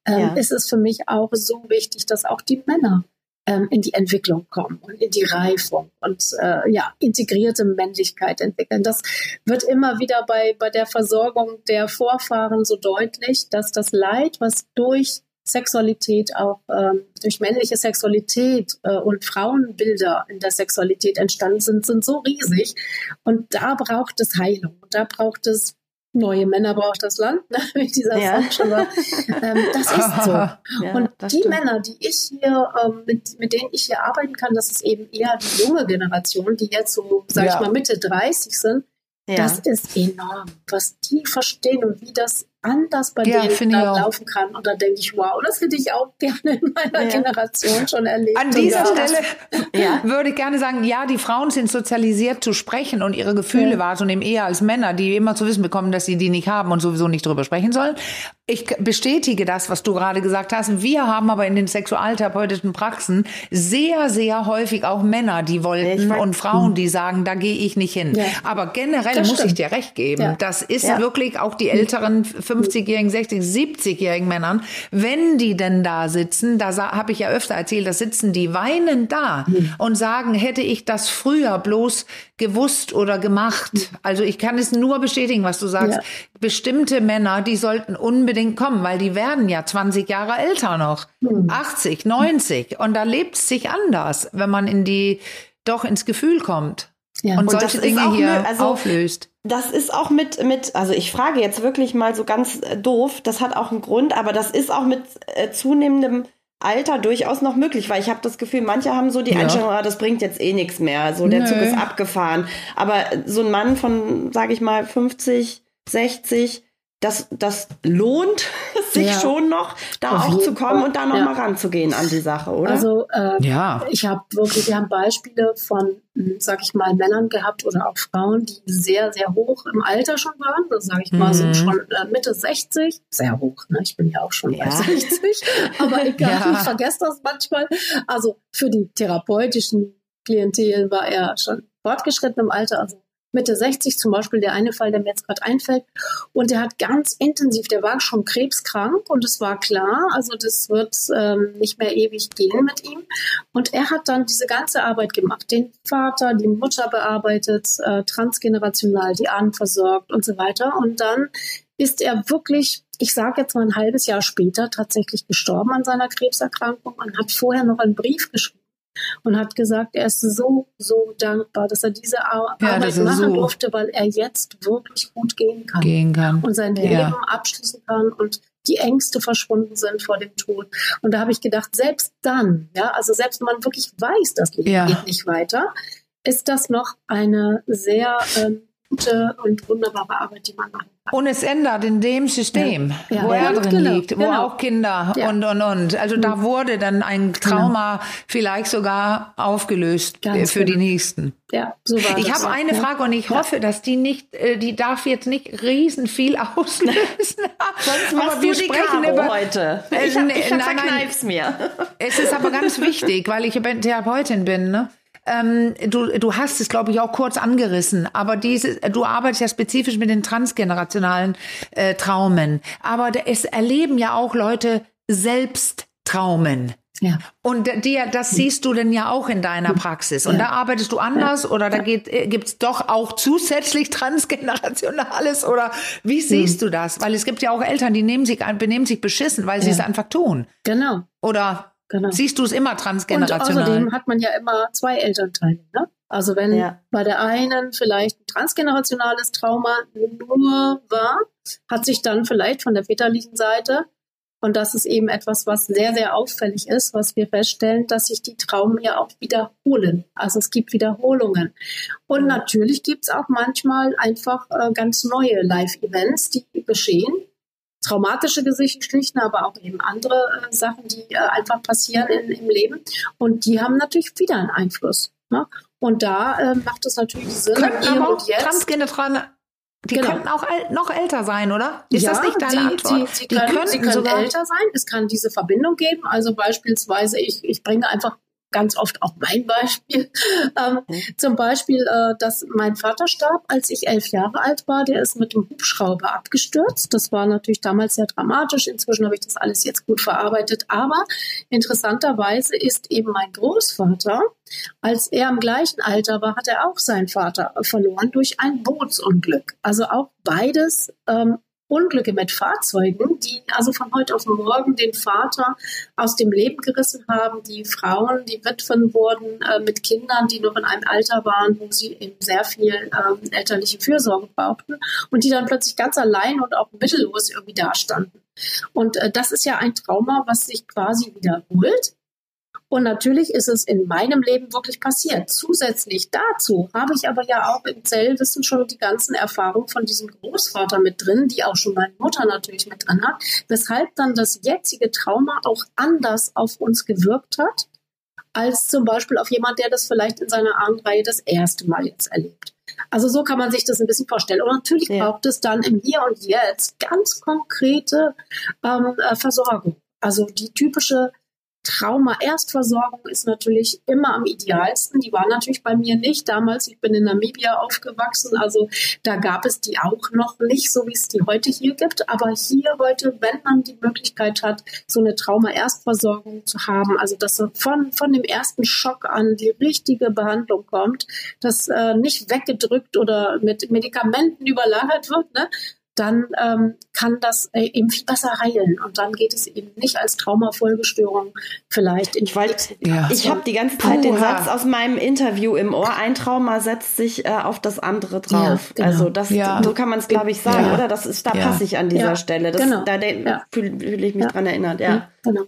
ähm, ja. ist es für mich auch so wichtig, dass auch die Männer ähm, in die Entwicklung kommen und in die Reifung und äh, ja, integrierte Männlichkeit entwickeln. Das wird immer wieder bei, bei der Versorgung der Vorfahren so deutlich, dass das Leid, was durch Sexualität, auch ähm, durch männliche Sexualität äh, und Frauenbilder in der Sexualität entstanden sind, sind so riesig. Und da braucht es Heilung. Und da braucht es neue Männer braucht das Land, [LAUGHS] ne, wie dieser ja. Schon war. Ähm, das ist [LAUGHS] so. Ja, und die stimmt. Männer, die ich hier, ähm, mit, mit denen ich hier arbeiten kann, das ist eben eher die junge Generation, die jetzt so, sag ja. ich mal, Mitte 30 sind. Das ist enorm, was die verstehen und wie das anders bei ja, denen da laufen kann. Und da denke ich, wow, das hätte ich auch gerne in meiner ja. Generation schon erlebt. An dieser Stelle [LAUGHS] ja. würde ich gerne sagen, ja, die Frauen sind sozialisiert zu sprechen und ihre Gefühle wahrzunehmen, eher als Männer, die immer zu wissen bekommen, dass sie die nicht haben und sowieso nicht drüber sprechen sollen. Ich bestätige das, was du gerade gesagt hast. Wir haben aber in den sexualtherapeutischen Praxen sehr, sehr häufig auch Männer, die wollten und Frauen, die sagen, da gehe ich nicht hin. Aber generell das muss stimmt. ich dir recht geben. Das ist wirklich auch die älteren 50-jährigen, 60, 70-jährigen Männern, wenn die denn da sitzen, da habe ich ja öfter erzählt, da sitzen die weinend da mhm. und sagen, hätte ich das früher bloß gewusst oder gemacht. Mhm. Also ich kann es nur bestätigen, was du sagst. Ja. Bestimmte Männer, die sollten unbedingt kommen, weil die werden ja 20 Jahre älter noch, mhm. 80, 90 und da lebt es sich anders, wenn man in die doch ins Gefühl kommt. Ja. Und, und solche Dinge hier also, auflöst. Das ist auch mit, mit, also ich frage jetzt wirklich mal so ganz äh, doof, das hat auch einen Grund, aber das ist auch mit äh, zunehmendem Alter durchaus noch möglich, weil ich habe das Gefühl, manche haben so die ja. Einstellung, ah, das bringt jetzt eh nichts mehr, so der Nö. Zug ist abgefahren. Aber so ein Mann von, sage ich mal, 50, 60, das, das lohnt [LAUGHS] sich ja. schon noch, da Auf auch zu kommen und da noch ja. mal ranzugehen an die Sache, oder? Also äh, ja. ich habe wirklich, wir haben Beispiele von, hm, sag ich mal, Männern gehabt oder auch Frauen, die sehr, sehr hoch im Alter schon waren. Das sage ich mal mhm. so schon äh, Mitte 60. Sehr hoch, ne? Ich bin ja auch schon ja. bei 60. [LAUGHS] Aber egal, ja. ich vergesse das manchmal. Also für die therapeutischen Klientel war er schon fortgeschritten im Alter, also Mitte 60 zum Beispiel, der eine Fall, der mir jetzt gerade einfällt. Und der hat ganz intensiv, der war schon krebskrank und es war klar, also das wird ähm, nicht mehr ewig gehen mit ihm. Und er hat dann diese ganze Arbeit gemacht, den Vater, die Mutter bearbeitet, äh, transgenerational, die Ahnen versorgt und so weiter. Und dann ist er wirklich, ich sage jetzt mal ein halbes Jahr später, tatsächlich gestorben an seiner Krebserkrankung und hat vorher noch einen Brief geschrieben und hat gesagt, er ist so, so dankbar, dass er diese Arbeit ja, machen so durfte, weil er jetzt wirklich gut gehen kann. Gehen kann. Und sein ja. Leben abschließen kann und die Ängste verschwunden sind vor dem Tod. Und da habe ich gedacht, selbst dann, ja, also selbst wenn man wirklich weiß, das Leben ja. geht nicht weiter, ist das noch eine sehr ähm, gute und wunderbare Arbeit, die man machen kann. Und es ändert in dem System, ja. Ja. wo er drin genau. liegt, wo genau. auch Kinder und, und, und. Also da mhm. wurde dann ein genau. Trauma genau. vielleicht sogar aufgelöst Ganz für die genau. Nächsten. Ja, so war Ich habe eine Frage und ich hoffe, dass die nicht, äh, die darf jetzt nicht riesen viel [LAUGHS] auslösen. Sonst machst aber wir sprechen Karo über heute. Ich, ich, ich verkneif's mir. Es ist aber ganz wichtig, weil ich Therapeutin bin, ne? Ähm, du, du hast es, glaube ich, auch kurz angerissen, aber diese, du arbeitest ja spezifisch mit den transgenerationalen äh, Traumen. Aber es erleben ja auch Leute selbst Traumen. Ja. Und die, das siehst du denn ja auch in deiner Praxis. Und ja. da arbeitest du anders ja. oder da geht, äh, gibt's doch auch zusätzlich Transgenerationales oder wie siehst hm. du das? Weil es gibt ja auch Eltern, die nehmen sich, benehmen sich beschissen, weil sie es einfach tun. Genau. Oder Genau. Siehst du es immer transgenerational? Und außerdem hat man ja immer zwei Elternteile. Ne? Also wenn ja. bei der einen vielleicht ein transgenerationales Trauma nur war, hat sich dann vielleicht von der väterlichen Seite, und das ist eben etwas, was sehr, sehr auffällig ist, was wir feststellen, dass sich die Traumen ja auch wiederholen. Also es gibt Wiederholungen. Und natürlich gibt es auch manchmal einfach äh, ganz neue Live-Events, die geschehen traumatische Geschichten, aber auch eben andere äh, Sachen, die äh, einfach passieren in, im Leben. Und die haben natürlich wieder einen Einfluss. Ne? Und da äh, macht es natürlich Sinn, Können hier aber und jetzt. Transgeneraler die genau. könnten auch noch älter sein, oder? Ist ja, das nicht deine die, Antwort? Die, sie die können, sie können älter sein. Es kann diese Verbindung geben. Also beispielsweise, ich, ich bringe einfach ganz oft auch mein Beispiel. [LAUGHS] Ähm, mhm. Zum Beispiel, äh, dass mein Vater starb, als ich elf Jahre alt war. Der ist mit dem Hubschrauber abgestürzt. Das war natürlich damals sehr dramatisch. Inzwischen habe ich das alles jetzt gut verarbeitet. Aber interessanterweise ist eben mein Großvater, als er im gleichen Alter war, hat er auch seinen Vater verloren durch ein Bootsunglück. Also auch beides ähm, Unglücke mit Fahrzeugen, die also von heute auf morgen den Vater aus dem Leben gerissen haben. Die Frauen, die Witwen wurden äh, mit Kindern, die noch in einem Alter waren, wo sie eben sehr viel ähm, elterliche Fürsorge brauchten und die dann plötzlich ganz allein und auch mittellos irgendwie dastanden. Und äh, das ist ja ein Trauma, was sich quasi wiederholt. Und natürlich ist es in meinem Leben wirklich passiert. Zusätzlich dazu habe ich aber ja auch im Zellwissen schon die ganzen Erfahrungen von diesem Großvater mit drin, die auch schon meine Mutter natürlich mit drin hat, weshalb dann das jetzige Trauma auch anders auf uns gewirkt hat, als zum Beispiel auf jemand, der das vielleicht in seiner Ahnenreihe das erste Mal jetzt erlebt. Also so kann man sich das ein bisschen vorstellen. Und natürlich ja. braucht es dann im Hier und Jetzt ganz konkrete ähm, äh, Versorgung. Also die typische Trauma-Erstversorgung ist natürlich immer am idealsten. Die war natürlich bei mir nicht damals. Ich bin in Namibia aufgewachsen, also da gab es die auch noch nicht, so wie es die heute hier gibt. Aber hier heute, wenn man die Möglichkeit hat, so eine Trauma-Erstversorgung zu haben, also dass von, von dem ersten Schock an die richtige Behandlung kommt, dass äh, nicht weggedrückt oder mit Medikamenten überlagert wird, ne? Dann ähm, kann das äh, eben viel besser heilen. Und dann geht es eben nicht als Traumafolgestörung vielleicht in Ich, wollt, ja. ich habe die ganze Zeit Puh, den Satz aus meinem Interview im Ohr, ein Trauma setzt sich äh, auf das andere drauf. Ja, genau. Also das, ja. so kann man es, glaube ich, sagen, oder? Das ist, da passe ich an dieser Stelle. Das, genau. Da fühle fühl ich mich dran erinnert, ja. Genau.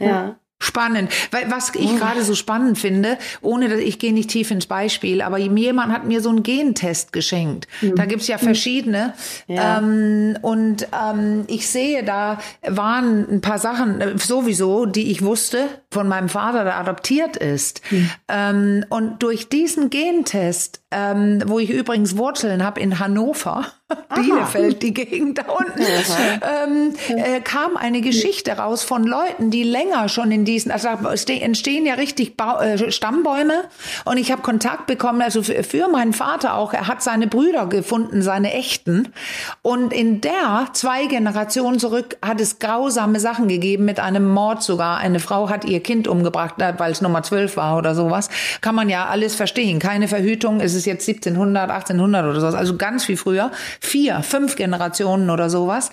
Ja. Spannend. Weil was ich oh. gerade so spannend finde, ohne dass ich gehe nicht tief ins Beispiel, aber jemand hat mir so einen Gentest geschenkt. Mhm. Da gibt's ja verschiedene. Ja. Ähm, und ähm, ich sehe, da waren ein paar Sachen äh, sowieso, die ich wusste von meinem Vater, der adoptiert ist. Mhm. Ähm, und durch diesen Gentest, ähm, wo ich übrigens Wurzeln habe in Hannover, [LAUGHS] Bielefeld, die Gegend da unten, ähm, äh, kam eine Geschichte raus von Leuten, die länger schon in diesen, also entstehen ja richtig ba äh, Stammbäume. Und ich habe Kontakt bekommen, also für, für, meinen Vater auch, er hat seine Brüder gefunden, seine echten. Und in der zwei Generationen zurück hat es grausame Sachen gegeben, mit einem Mord sogar. Eine Frau hat ihr Kind umgebracht, äh, weil es Nummer 12 war oder sowas. Kann man ja alles verstehen. Keine Verhütung, es ist jetzt 1700, 1800 oder sowas, also ganz wie früher vier, fünf Generationen oder sowas.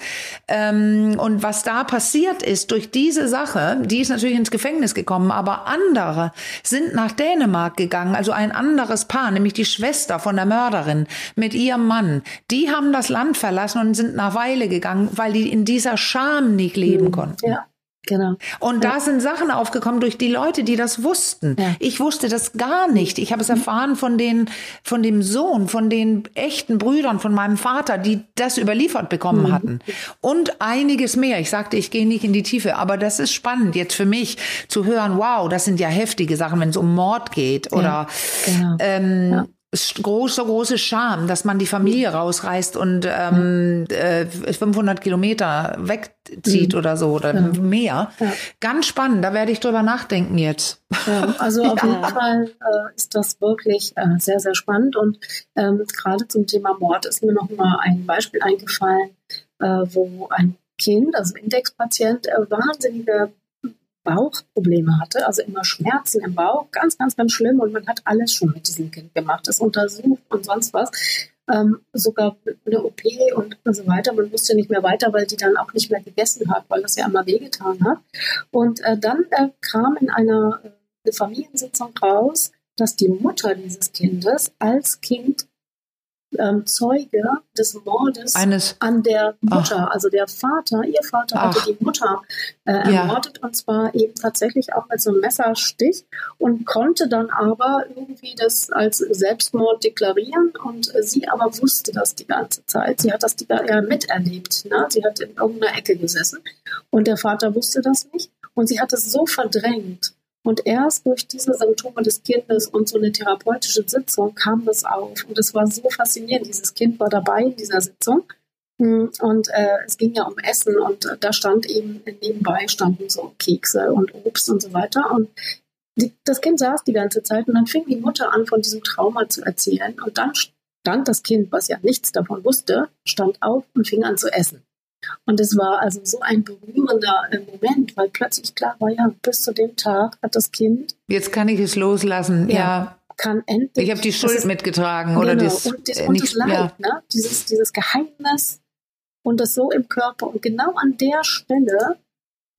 Ähm, und was da passiert ist durch diese Sache, die ist natürlich ins Gefängnis gekommen, aber andere sind nach Dänemark gegangen, also ein anderes Paar, nämlich die Schwester von der Mörderin mit ihrem Mann. Die haben das Land verlassen und sind nach Weile gegangen, weil die in dieser Scham nicht leben hm, konnten. Ja. Genau. Und ja. da sind Sachen aufgekommen durch die Leute, die das wussten. Ja. Ich wusste das gar nicht. Ich habe es erfahren von den, von dem Sohn, von den echten Brüdern von meinem Vater, die das überliefert bekommen mhm. hatten. Und einiges mehr. Ich sagte, ich gehe nicht in die Tiefe, aber das ist spannend jetzt für mich zu hören. Wow, das sind ja heftige Sachen, wenn es um Mord geht oder ja. Genau. Ähm, große, große Scham, dass man die Familie rausreißt und ähm, äh, 500 Kilometer wegzieht mhm. oder so oder ja. mehr. Ja. Ganz spannend, da werde ich drüber nachdenken jetzt. Ja, also auf [LAUGHS] jeden Fall äh, ist das wirklich äh, sehr, sehr spannend und ähm, gerade zum Thema Mord ist mir noch mal ein Beispiel eingefallen, äh, wo ein Kind, also Indexpatient, äh, wahnsinnige Bauchprobleme hatte, also immer Schmerzen im Bauch, ganz, ganz, ganz schlimm. Und man hat alles schon mit diesem Kind gemacht, das untersucht und sonst was. Ähm, sogar eine OP und so weiter. Man wusste nicht mehr weiter, weil die dann auch nicht mehr gegessen hat, weil das ja immer wehgetan hat. Und äh, dann äh, kam in einer äh, Familiensitzung raus, dass die Mutter dieses Kindes als Kind ähm, Zeuge des Mordes Eines, an der Mutter. Ach. Also der Vater, ihr Vater hatte die Mutter äh, ermordet ja. und zwar eben tatsächlich auch mit so einem Messerstich und konnte dann aber irgendwie das als Selbstmord deklarieren und äh, sie aber wusste das die ganze Zeit. Sie hat das die, ja miterlebt. Ne? Sie hat in irgendeiner Ecke gesessen und der Vater wusste das nicht und sie hat es so verdrängt und erst durch diese Symptome des Kindes und so eine therapeutische Sitzung kam das auf. Und es war so faszinierend. Dieses Kind war dabei in dieser Sitzung. Hm, und äh, es ging ja um Essen und äh, da stand eben nebenbei standen so Kekse und Obst und so weiter. Und die, das Kind saß die ganze Zeit und dann fing die Mutter an, von diesem Trauma zu erzählen. Und dann stand das Kind, was ja nichts davon wusste, stand auf und fing an zu essen. Und es war also so ein berührender äh, Moment, weil plötzlich klar war, ja, bis zu dem Tag hat das Kind. Jetzt kann ich es loslassen, ja. ja. Kann endlich. Ich habe die Schuld ist, mitgetragen genau, oder das, und, das, äh, und das Leid, ja. ne? dieses, dieses Geheimnis und das so im Körper. Und genau an der Stelle,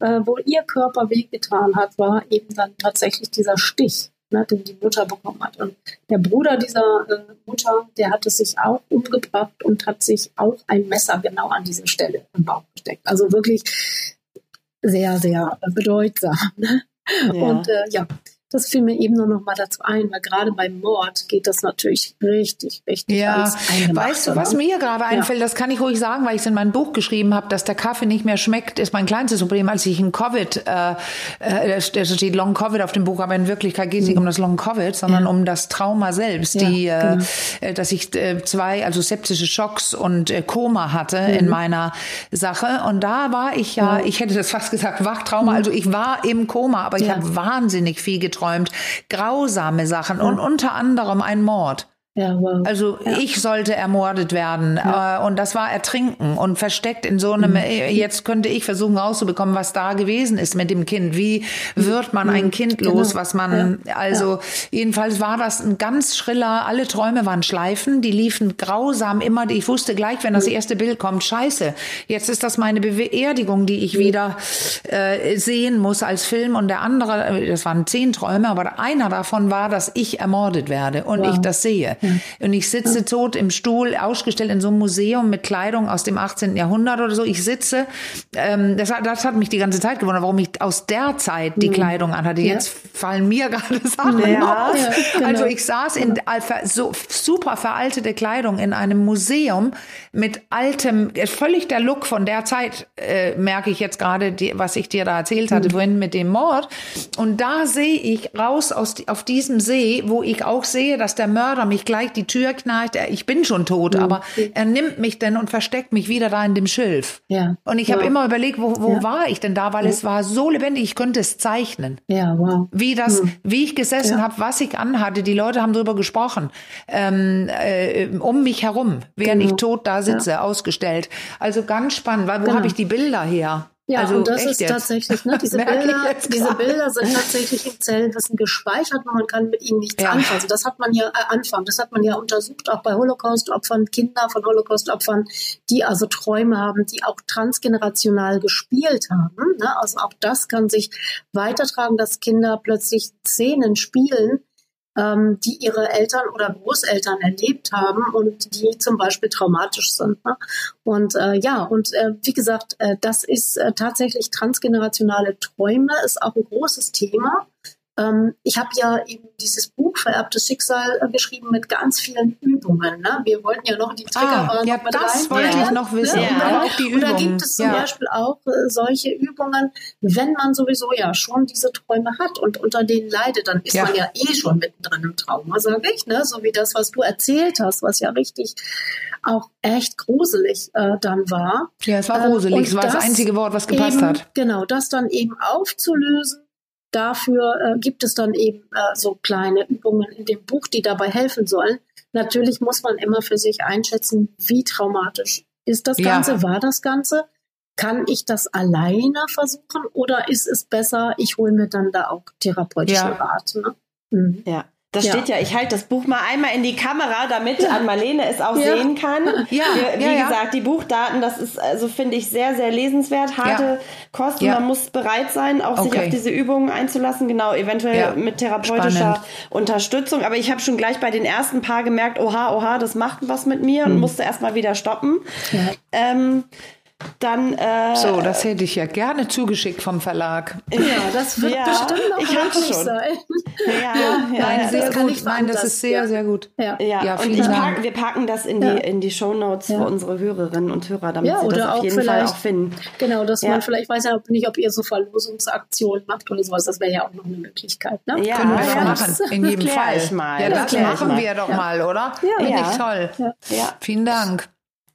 äh, wo ihr Körper wehgetan hat, war eben dann tatsächlich dieser Stich ne, den die Mutter bekommen hat. Und der Bruder dieser äh, Mutter, der hat es sich auch umgebracht und hat sich auch ein Messer genau an diese Stelle im Bauch gesteckt. Also wirklich sehr, sehr bedeutsam. Ne? Ja. Und äh, ja, das fiel mir eben nur noch mal dazu ein, weil gerade beim Mord geht das natürlich richtig, richtig Ja, weißt du, was ne? mir gerade einfällt, ja. das kann ich ruhig sagen, weil ich es in meinem Buch geschrieben habe, dass der Kaffee nicht mehr schmeckt, ist mein kleinstes Problem, als ich in Covid, äh, äh, da steht Long Covid auf dem Buch, aber in Wirklichkeit geht es mhm. nicht um das Long Covid, sondern ja. um das Trauma selbst, ja, die, äh, genau. äh, dass ich äh, zwei, also septische Schocks und äh, Koma hatte mhm. in meiner Sache. Und da war ich ja, ich hätte das fast gesagt, Wachtrauma, mhm. also ich war im Koma, aber ich habe wahnsinnig viel getrunken geträumt, grausame Sachen und unter anderem ein Mord. Ja, wow. Also ja. ich sollte ermordet werden ja. äh, und das war Ertrinken und versteckt in so einem. Mhm. Äh, jetzt könnte ich versuchen rauszubekommen, was da gewesen ist mit dem Kind. Wie wird man ein mhm. Kind genau. los, was man also jedenfalls war das ein ganz schriller. Alle Träume waren Schleifen, die liefen grausam immer. Ich wusste gleich, wenn das mhm. erste Bild kommt, Scheiße. Jetzt ist das meine Beerdigung, die ich mhm. wieder äh, sehen muss als Film und der andere, das waren zehn Träume, aber einer davon war, dass ich ermordet werde und wow. ich das sehe. [LAUGHS] Und ich sitze tot im Stuhl, ausgestellt in so einem Museum mit Kleidung aus dem 18. Jahrhundert oder so. Ich sitze, ähm, das, das hat mich die ganze Zeit gewundert, warum ich aus der Zeit die mhm. Kleidung anhatte. Ja. Jetzt fallen mir gerade [LAUGHS] Sachen ja, auf. Genau. Also ich saß in so super veraltete Kleidung in einem Museum mit altem, völlig der Look von der Zeit, äh, merke ich jetzt gerade, was ich dir da erzählt hatte mhm. vorhin mit dem Mord. Und da sehe ich raus aus, auf diesem See, wo ich auch sehe, dass der Mörder mich gleich die Tür knarrt, ich bin schon tot, mhm. aber er nimmt mich denn und versteckt mich wieder da in dem Schilf. Ja. Und ich habe immer überlegt, wo, wo ja. war ich denn da, weil ja. es war so lebendig, ich könnte es zeichnen. Ja, wow. Wie das, mhm. wie ich gesessen ja. habe, was ich anhatte, die Leute haben darüber gesprochen, ähm, äh, um mich herum, während genau. ich tot da sitze, ausgestellt. Also ganz spannend, weil wo genau. habe ich die Bilder her? Ja, also und das ist jetzt? tatsächlich, ne, [LAUGHS] diese Bilder, diese Bilder sind [LAUGHS] tatsächlich im Zellwissen gespeichert und man kann mit ihnen nichts ja. anfangen. Also das hat man ja äh, anfangen, das hat man ja untersucht, auch bei Holocaust-Opfern, Kinder von Holocaust-Opfern, die also Träume haben, die auch transgenerational gespielt haben. Ne? Also auch das kann sich weitertragen, dass Kinder plötzlich Szenen spielen, ähm, die ihre Eltern oder Großeltern erlebt haben und die zum Beispiel traumatisch sind. Ne? Und äh, ja, und äh, wie gesagt, äh, das ist äh, tatsächlich transgenerationale Träume, ist auch ein großes Thema. Ähm, ich habe ja eben dieses Buch Vererbtes Schicksal äh, geschrieben mit ganz vielen Übungen. Ne? Wir wollten ja noch die Trigger ah, ja, das wollte ich noch wissen. Ja. Ja. Die Übungen. Und da gibt es zum ja. Beispiel auch äh, solche Übungen, wenn man sowieso ja schon diese Träume hat und unter denen leidet, dann ist man ja eh schon mittendrin im Trauma, sage ich. Ne? So wie das, was du erzählt hast, was ja richtig auch echt gruselig äh, dann war. Ja, es war gruselig. Ähm, es war das, das einzige Wort, was gepasst eben, hat. Genau, das dann eben aufzulösen Dafür äh, gibt es dann eben äh, so kleine Übungen in dem Buch, die dabei helfen sollen. Natürlich muss man immer für sich einschätzen, wie traumatisch ist das Ganze, ja. war das Ganze. Kann ich das alleine versuchen oder ist es besser, ich hole mir dann da auch therapeutischen ja. Rat? Ne? Mhm. Ja. Das ja. steht ja, ich halte das Buch mal einmal in die Kamera, damit ja. Ann-Marlene es auch ja. sehen kann. Ja. Wie, wie gesagt, die Buchdaten, das ist, also finde ich sehr, sehr lesenswert. Harte Kosten, man muss bereit sein, auch okay. sich auf diese Übungen einzulassen. Genau, eventuell mit therapeutischer Spannend. Unterstützung. Aber ich habe schon gleich bei den ersten paar gemerkt, oha, oha, das macht was mit mir hm. und musste erstmal wieder stoppen. Ähm, dann äh, so, das hätte ich ja gerne zugeschickt vom Verlag. Ja, [LAUGHS] das wird ja, bestimmt noch ich möglich schon. sein. Ja, ja, ja nein, sehr gut. Nein, das ist sehr, sehr gut. Ja, ja. und ich pack, wir packen das in die in die Show Notes für unsere Hörerinnen und Hörer, damit sie das auf jeden Fall auch finden. Genau, dass man vielleicht weiß ja nicht, ob ihr so Verlosungsaktionen macht oder sowas. Das wäre ja auch noch eine Möglichkeit. Ne? Ja, können wir machen. In jedem Fall. Mal. Ja, das, das machen wir doch mal, oder? Ja, Finde ich toll. Ja. Vielen Dank.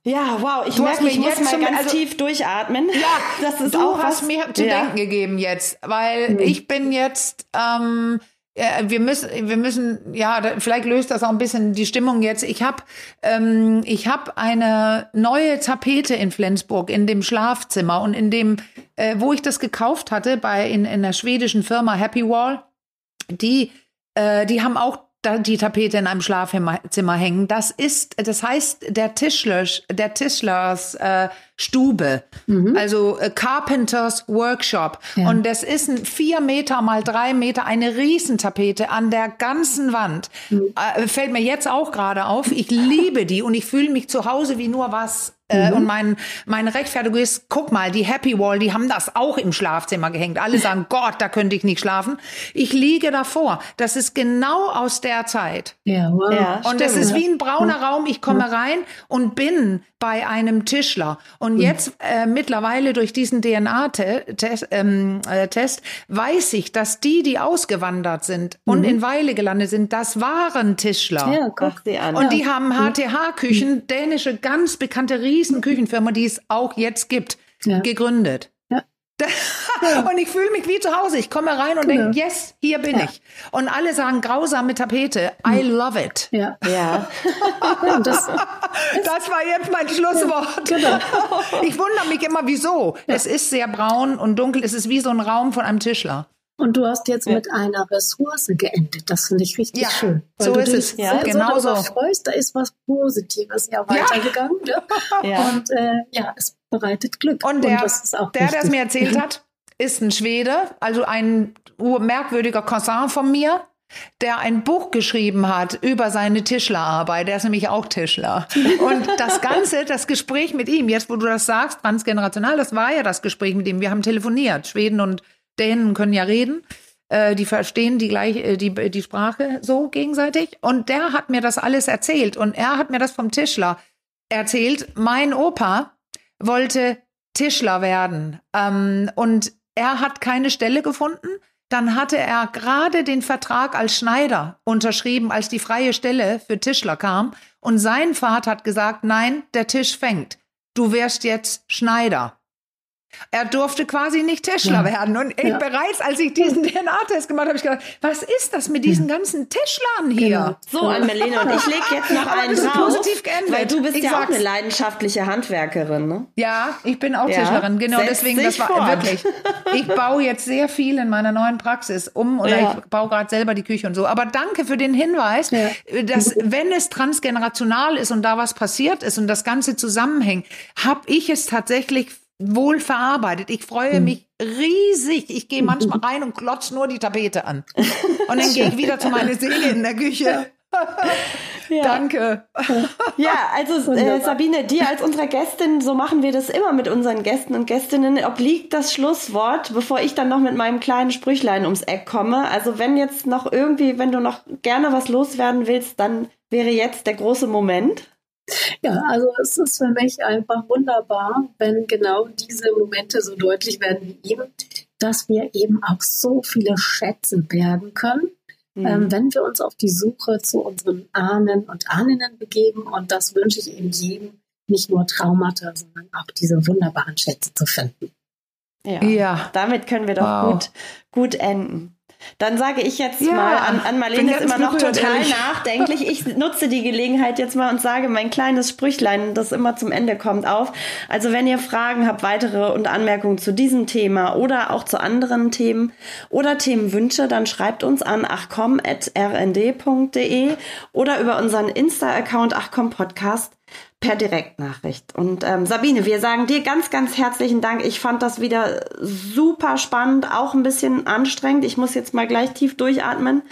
Ja, wow, ich du merke, ich muss mal ganz also, tief durchatmen. Ja, [LAUGHS] das ist du auch was, hast mir zu ja. denken gegeben jetzt, weil mhm. ich bin jetzt, ähm, äh, wir müssen, wir müssen, ja, vielleicht löst das auch ein bisschen die Stimmung jetzt. Ich habe, ähm, ich habe eine neue Tapete in Flensburg in dem Schlafzimmer und in dem, äh, wo ich das gekauft hatte, bei in, in der schwedischen Firma Happy Wall, die, äh, die haben auch die Tapete in einem Schlafzimmer hängen. Das ist, das heißt der Tischler, der Tischlers äh, Stube, mhm. also äh, Carpenters Workshop. Ja. Und das ist ein vier Meter mal drei Meter, eine Riesentapete an der ganzen Wand. Mhm. Äh, fällt mir jetzt auch gerade auf. Ich liebe die und ich fühle mich zu Hause wie nur was mhm. Und mein, meine Rechtfertigung ist, guck mal, die Happy Wall, die haben das auch im Schlafzimmer gehängt. Alle sagen, [LAUGHS] Gott, da könnte ich nicht schlafen. Ich liege davor. Das ist genau aus der Zeit. Ja, wow. ja und es ist wie ein brauner Raum. Ich komme rein und bin bei einem Tischler. Und jetzt äh, mittlerweile durch diesen DNA-Test ähm, äh, weiß ich, dass die, die ausgewandert sind mhm. und in Weile gelandet sind, das waren Tischler. Ja, guck sie an. Und die haben HTH-Küchen, dänische ganz bekannte Riesenküchenfirma, die es auch jetzt gibt, ja. gegründet. [LAUGHS] und ich fühle mich wie zu Hause. Ich komme rein und genau. denke, yes, hier bin ja. ich. Und alle sagen grausame Tapete. I hm. love it. Ja. ja. [LAUGHS] das, [LAUGHS] das, war jetzt mein Schlusswort. Genau. Ich wundere mich immer, wieso. Es ist sehr braun und dunkel. Es ist wie so ein Raum von einem Tischler. Und du hast jetzt ja. mit einer Ressource geendet. Das finde ich richtig ja, schön. so ist es. Ja, genau so. freust, da ist was Positives ja weitergegangen. Ja. [LAUGHS] ja. Und äh, ja, es bereitet Glück. Und der, Und der, der es mir erzählt hat, ist ein Schwede, also ein merkwürdiger Cousin von mir, der ein Buch geschrieben hat über seine Tischlerarbeit. Der ist nämlich auch Tischler. [LAUGHS] Und das Ganze, das Gespräch mit ihm, jetzt wo du das sagst, transgenerational, das war ja das Gespräch mit ihm. Wir haben telefoniert. Schweden und Dänen können ja reden. Äh, die verstehen die gleich, äh, die, die Sprache so gegenseitig. Und der hat mir das alles erzählt. Und er hat mir das vom Tischler erzählt. Mein Opa wollte Tischler werden. Ähm, und er hat keine Stelle gefunden. Dann hatte er gerade den Vertrag als Schneider unterschrieben, als die freie Stelle für Tischler kam. Und sein Vater hat gesagt, nein, der Tisch fängt. Du wirst jetzt Schneider. Er durfte quasi nicht Tischler ja. werden. Und ich, ja. bereits als ich diesen DNA-Test gemacht habe, habe ich gedacht, was ist das mit diesen ganzen Tischlern hier? Genau. So, Anmelene, und ich lege jetzt noch einen drauf, weil du bist ich ja sag's. auch eine leidenschaftliche Handwerkerin, ne? Ja, ich bin auch ja. Tischlerin, genau Setz deswegen, das war fort. wirklich. Ich baue jetzt sehr viel in meiner neuen Praxis um oder ich baue gerade selber die Küche und so. Aber danke für den Hinweis, dass wenn es transgenerational ist und da was passiert ist und das Ganze zusammenhängt, habe ich es tatsächlich wohl verarbeitet. Ich freue hm. mich riesig. Ich gehe manchmal rein und klotz nur die Tapete an. Und dann gehe ich wieder zu meiner Seele in der Küche. Ja. Danke. Ja, also äh, Sabine, dir als unserer Gästin, so machen wir das immer mit unseren Gästen und Gästinnen, obliegt das Schlusswort, bevor ich dann noch mit meinem kleinen Sprüchlein ums Eck komme. Also wenn jetzt noch irgendwie, wenn du noch gerne was loswerden willst, dann wäre jetzt der große Moment. Ja, also es ist für mich einfach wunderbar, wenn genau diese Momente so deutlich werden wie eben, dass wir eben auch so viele Schätze bergen können, mhm. ähm, wenn wir uns auf die Suche zu unseren Ahnen und Ahninnen begeben. Und das wünsche ich eben jedem, nicht nur Traumata, sondern auch diese wunderbaren Schätze zu finden. Ja, ja. damit können wir doch wow. gut, gut enden. Dann sage ich jetzt ja, mal, an, an Marlene ist immer noch total nachdenklich. Ich nutze die Gelegenheit jetzt mal und sage mein kleines Sprüchlein, das immer zum Ende kommt, auf. Also wenn ihr Fragen habt, weitere und Anmerkungen zu diesem Thema oder auch zu anderen Themen oder Themenwünsche, dann schreibt uns an achcom.rnd.de oder über unseren Insta-Account achcom-podcast per Direktnachricht. Und ähm, Sabine, wir sagen dir ganz, ganz herzlichen Dank. Ich fand das wieder super spannend, auch ein bisschen anstrengend. Ich muss jetzt mal gleich tief durchatmen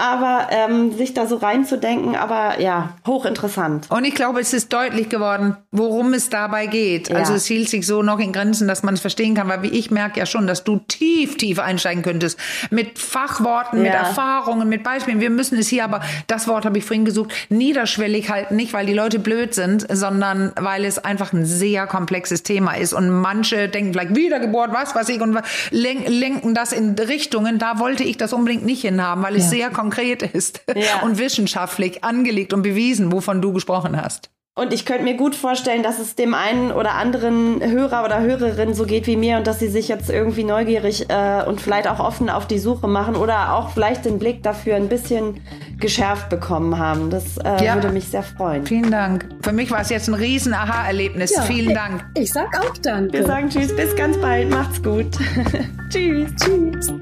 aber ähm, sich da so reinzudenken, aber ja, hochinteressant. Und ich glaube, es ist deutlich geworden, worum es dabei geht. Ja. Also es hielt sich so noch in Grenzen, dass man es verstehen kann, weil wie ich merke ja schon, dass du tief, tief einsteigen könntest mit Fachworten, ja. mit Erfahrungen, mit Beispielen. Wir müssen es hier aber, das Wort habe ich vorhin gesucht, niederschwellig halten, nicht weil die Leute blöd sind, sondern weil es einfach ein sehr komplexes Thema ist und manche denken vielleicht Wiedergeburt, was weiß ich und lenken das in Richtungen, da wollte ich das unbedingt nicht hinhaben, weil es ja. sehr konkret konkret ist ja. und wissenschaftlich angelegt und bewiesen, wovon du gesprochen hast. Und ich könnte mir gut vorstellen, dass es dem einen oder anderen Hörer oder Hörerin so geht wie mir und dass sie sich jetzt irgendwie neugierig äh, und vielleicht auch offen auf die Suche machen oder auch vielleicht den Blick dafür ein bisschen geschärft bekommen haben. Das äh, ja. würde mich sehr freuen. Vielen Dank. Für mich war es jetzt ein riesen Aha-Erlebnis. Ja, Vielen Dank. Ich, ich sag auch Danke. Wir sagen Tschüss, bis ganz bald. Macht's gut. [LAUGHS] tschüss. Tschüss.